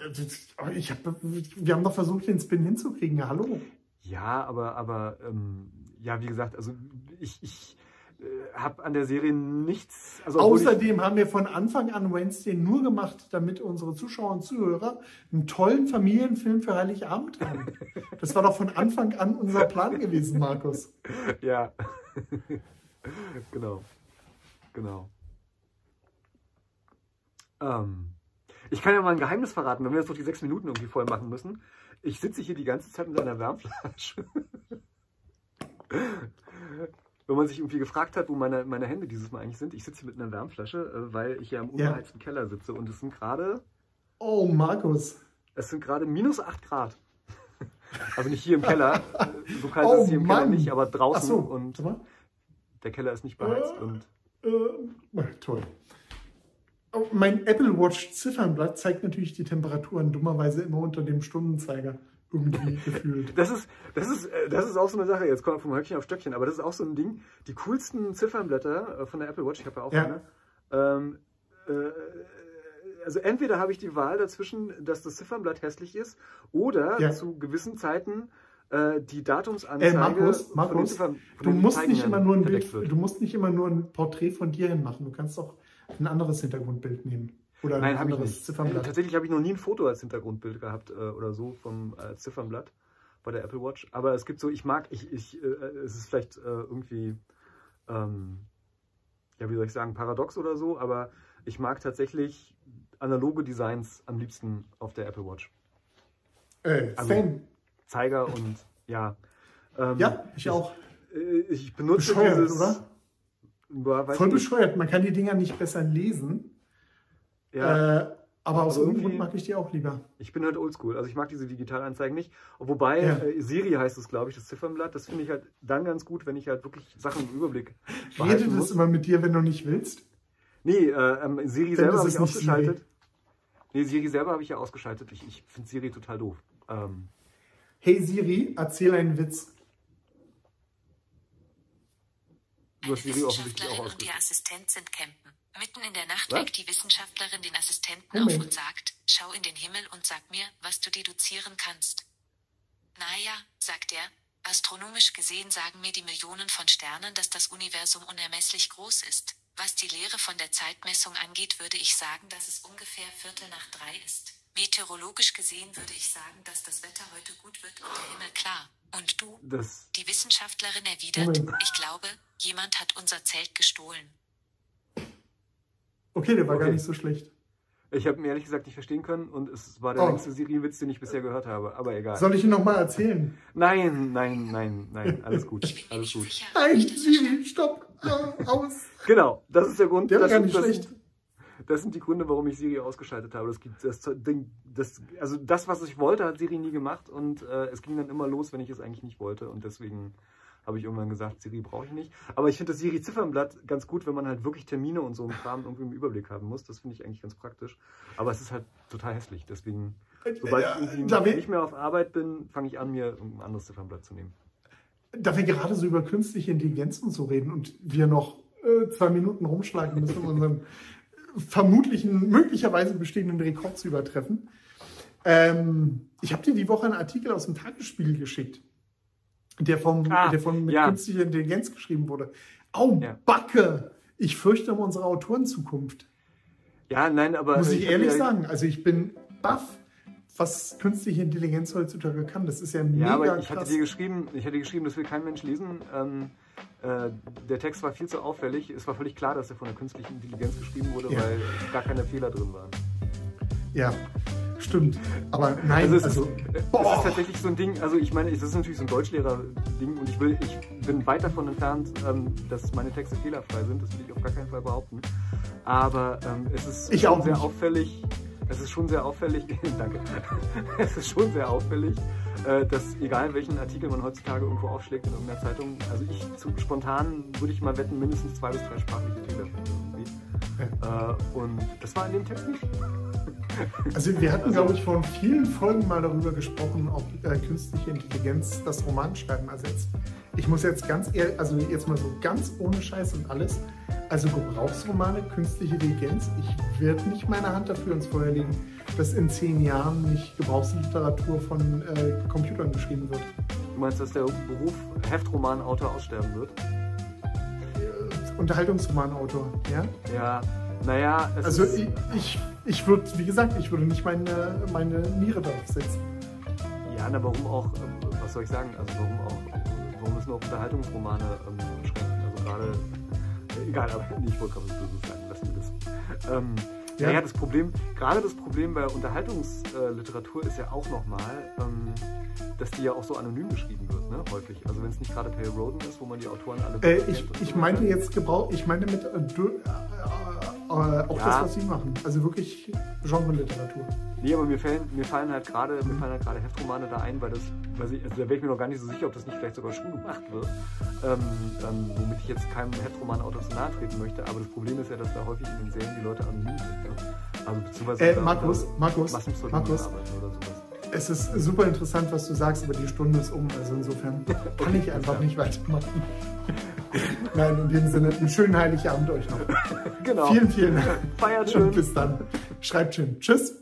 Äh, Ich hab, wir haben doch versucht, den Spin hinzukriegen. Ja, hallo. Ja, aber, aber ähm, ja, wie gesagt, also ich, ich äh, habe an der Serie nichts. Also Außerdem haben wir von Anfang an Wednesday nur gemacht, damit unsere Zuschauer und Zuhörer einen tollen Familienfilm für Heiligabend haben. <laughs> Das war doch von Anfang an unser Plan gewesen, Markus. Ja. <laughs> genau. Genau. Ähm, ich kann ja mal ein Geheimnis verraten, wenn wir jetzt noch die sechs Minuten irgendwie voll machen müssen. Ich sitze hier die ganze Zeit mit einer Wärmflasche. <laughs> wenn man sich irgendwie gefragt hat, wo meine, meine Hände dieses Mal eigentlich sind, ich sitze hier mit einer Wärmflasche, äh, weil ich ja im Ja. unbeheizten Keller sitze und es sind gerade, Oh, Markus. es sind gerade minus 8 Grad. <laughs> Also nicht hier im Keller, äh, so kalt Oh, ist es hier im Keller Mann. nicht, aber draußen so. und der Keller ist nicht beheizt und Äh, toll. Oh, mein Apple Watch Ziffernblatt zeigt natürlich die Temperaturen dummerweise immer unter dem Stundenzeiger irgendwie <laughs> gefühlt. Das ist, das, ist, äh, das ist auch so eine Sache, jetzt kommt vom Höckchen auf Stöckchen, aber das ist auch so ein Ding. Die coolsten Ziffernblätter äh, von der Apple Watch, ich habe ja auch Ja. eine, ähm, äh, also entweder habe ich die Wahl dazwischen, dass das Ziffernblatt hässlich ist oder Ja. zu gewissen Zeiten äh, die Datumsanzeige Äh, Markus, Markus, du musst nicht immer nur ein Bild, du musst nicht immer nur ein Porträt von dir hinmachen. Du kannst auch ein anderes Hintergrundbild nehmen. Oder ein Nein, habe ich anderes nicht. Ziffernblatt. Tatsächlich habe ich noch nie ein Foto als Hintergrundbild gehabt äh, oder so vom äh, Ziffernblatt bei der Apple Watch. Aber es gibt so, ich mag, ich, ich, äh, es ist vielleicht äh, irgendwie, ähm, ja, wie soll ich sagen, paradox oder so, aber ich mag tatsächlich analoge Designs am liebsten auf der Apple Watch. Äh, also- same. Zeiger und ja. Ähm, Ja, ich auch. äh, Ich benutze Bescheuert, dieses. oder? Weiß Voll nicht. bescheuert. Man kann die Dinger nicht besser lesen. Ja. Äh, aber aus Aber irgendeinem Grund mag ich die auch lieber. Ich bin halt oldschool. Also ich mag diese Digitalanzeigen nicht. Wobei Ja. äh, Siri heißt es, glaube ich, das Ziffernblatt. Das finde ich halt dann ganz gut, wenn ich halt wirklich Sachen im Überblick Redet muss. immer mit dir, wenn du nicht willst? Nee, äh, ähm, Siri Dann selber habe ich ausgeschaltet. Nee, Siri selber habe ich ja ausgeschaltet. Ich, ich finde Siri total doof. Ähm, Hey Siri, erzähl einen Witz. du Eine auch Wissenschaftlerin und ihr Assistent sind campen. Mitten in der Nacht weckt die Wissenschaftlerin den Assistenten Moment. auf und sagt, schau in den Himmel und sag mir, was du deduzieren kannst. Naja, sagt er, astronomisch gesehen sagen mir die Millionen von Sternen, dass das Universum unermesslich groß ist. Was die Lehre von der Zeitmessung angeht, würde ich sagen, dass es ungefähr Viertel nach drei ist. Meteorologisch gesehen würde ich sagen, dass das Wetter heute gut wird und der Himmel klar. Und du? Das, Die Wissenschaftlerin erwidert, Moment. ich glaube, jemand hat unser Zelt gestohlen. Okay, der war gar Okay. nicht so schlecht. ich habe ihn ehrlich gesagt nicht verstehen können und es war der Oh. längste Siri-Witz, den ich bisher gehört habe. Aber egal. Soll ich ihn nochmal erzählen? Nein, nein, nein, nein. Alles gut. Ich bin mir Alles gut. sicher, Nein, Siri, stopp. Aus. Genau, das ist der Grund. Der war das, gar nicht schlecht. Das sind die Gründe, warum ich Siri ausgeschaltet habe. Das, gibt, das, Ding, das, also das, was ich wollte, hat Siri nie gemacht und äh, es ging dann immer los, wenn ich es eigentlich nicht wollte und deswegen habe ich irgendwann gesagt, Siri brauche ich nicht. Aber ich finde das Siri-Ziffernblatt ganz gut, wenn man halt wirklich Termine und so einen Kram irgendwie im Überblick haben muss. Das finde ich eigentlich ganz praktisch. Aber es ist halt total hässlich. Deswegen, sobald ich da wir- nicht mehr auf Arbeit bin, fange ich an, mir ein anderes Ziffernblatt zu nehmen. Da wir gerade so über künstliche Intelligenz und so reden und wir noch äh, zwei Minuten rumschlagen müssen, um unseren vermutlichen, möglicherweise bestehenden Rekord zu übertreffen. Ähm, ich habe dir die Woche einen Artikel aus dem Tagesspiegel geschickt, der, vom, Ah, der von mit ja. künstlicher Intelligenz geschrieben wurde. Au, Ja. Backe! Ich fürchte um unsere Autorenzukunft. Ja, nein, aber. Muss ich hab ehrlich sagen. Also ich bin baff, was künstliche Intelligenz heutzutage kann. Das ist ja mega Ja, aber ich hatte krass. dir geschrieben, ich hatte geschrieben, das will kein Mensch lesen. Ähm, äh, der Text war viel zu auffällig. Es war völlig klar, dass er von der künstlichen Intelligenz geschrieben wurde, Ja. weil gar keine Fehler drin waren. Ja, stimmt. Aber nein, Also es, also, ist, es boah. ist tatsächlich so ein Ding, also ich meine, es ist natürlich so ein Deutschlehrer-Ding und ich will, ich bin weit davon entfernt, ähm, dass meine Texte fehlerfrei sind, das will ich auf gar keinen Fall behaupten. Aber ähm, es ist Ich auch sehr nicht. auffällig, es ist schon sehr auffällig, <laughs> danke, es ist schon sehr auffällig, äh, dass egal welchen Artikel man heutzutage irgendwo aufschlägt in irgendeiner Zeitung, also ich zu, spontan würde ich mal wetten, mindestens zwei bis drei sprachliche Fehler. Ja. Äh, und das war in dem Text nicht. <laughs> Also wir hatten, also, glaube ich, vor vielen Folgen mal darüber gesprochen, ob äh, künstliche Intelligenz das Romanschreiben ersetzt. Ich muss jetzt ganz ehrlich, also jetzt mal so ganz ohne Scheiß und alles. Also Gebrauchsromane, künstliche Intelligenz, ich werde nicht meine Hand dafür ins Feuer legen, dass in zehn Jahren nicht Gebrauchsliteratur von äh, Computern geschrieben wird. Du meinst, dass der Beruf Heftromanautor aussterben wird? Äh, Unterhaltungsromanautor, ja? Ja, naja, also ich, ich, ich würde, wie gesagt, ich würde nicht meine, meine Niere darauf setzen. Ja, na warum auch, ähm, was soll ich sagen, also warum auch, warum müssen auch Unterhaltungsromane ähm, beschränken? Also gerade, äh, egal, aber <laughs> ich wollte gerade was Böses sagen, lassen wir das. Ähm, ja. Naja, das Problem, gerade das Problem bei Unterhaltungsliteratur ist ja auch nochmal, ähm, dass die ja auch so anonym geschrieben wird, ne? häufig. Also wenn es nicht gerade Pale Roden ist, wo man die Autoren alle. Äh, ich, ich meinte jetzt Gebrauch, ich meine mit äh, äh, auch ja. das, was sie machen. Also wirklich Genre-Literatur. Nee, aber mir fallen, mir fallen halt gerade mir fallen halt gerade Heftromane da ein, weil das, weil ich, also da wäre ich mir noch gar nicht so sicher, ob das nicht vielleicht sogar schon gemacht wird. Ähm, ähm, womit ich jetzt keinem Heftromanautor zu nahe treten möchte. Aber das Problem ist ja, dass da häufig in den Serien die Leute anonym sind. Ne? Also beziehungsweise äh, Markus, Markus, Markus. Es ist super interessant, was du sagst, aber die Stunde ist um. Also insofern <laughs> kann ich einfach nicht weitermachen. <laughs> Nein, in dem Sinne, einen schönen Heiligabend euch noch. <laughs> Genau. Vielen, vielen Dank. Feiert schön. Und bis dann. Schreibt schön. Tschüss.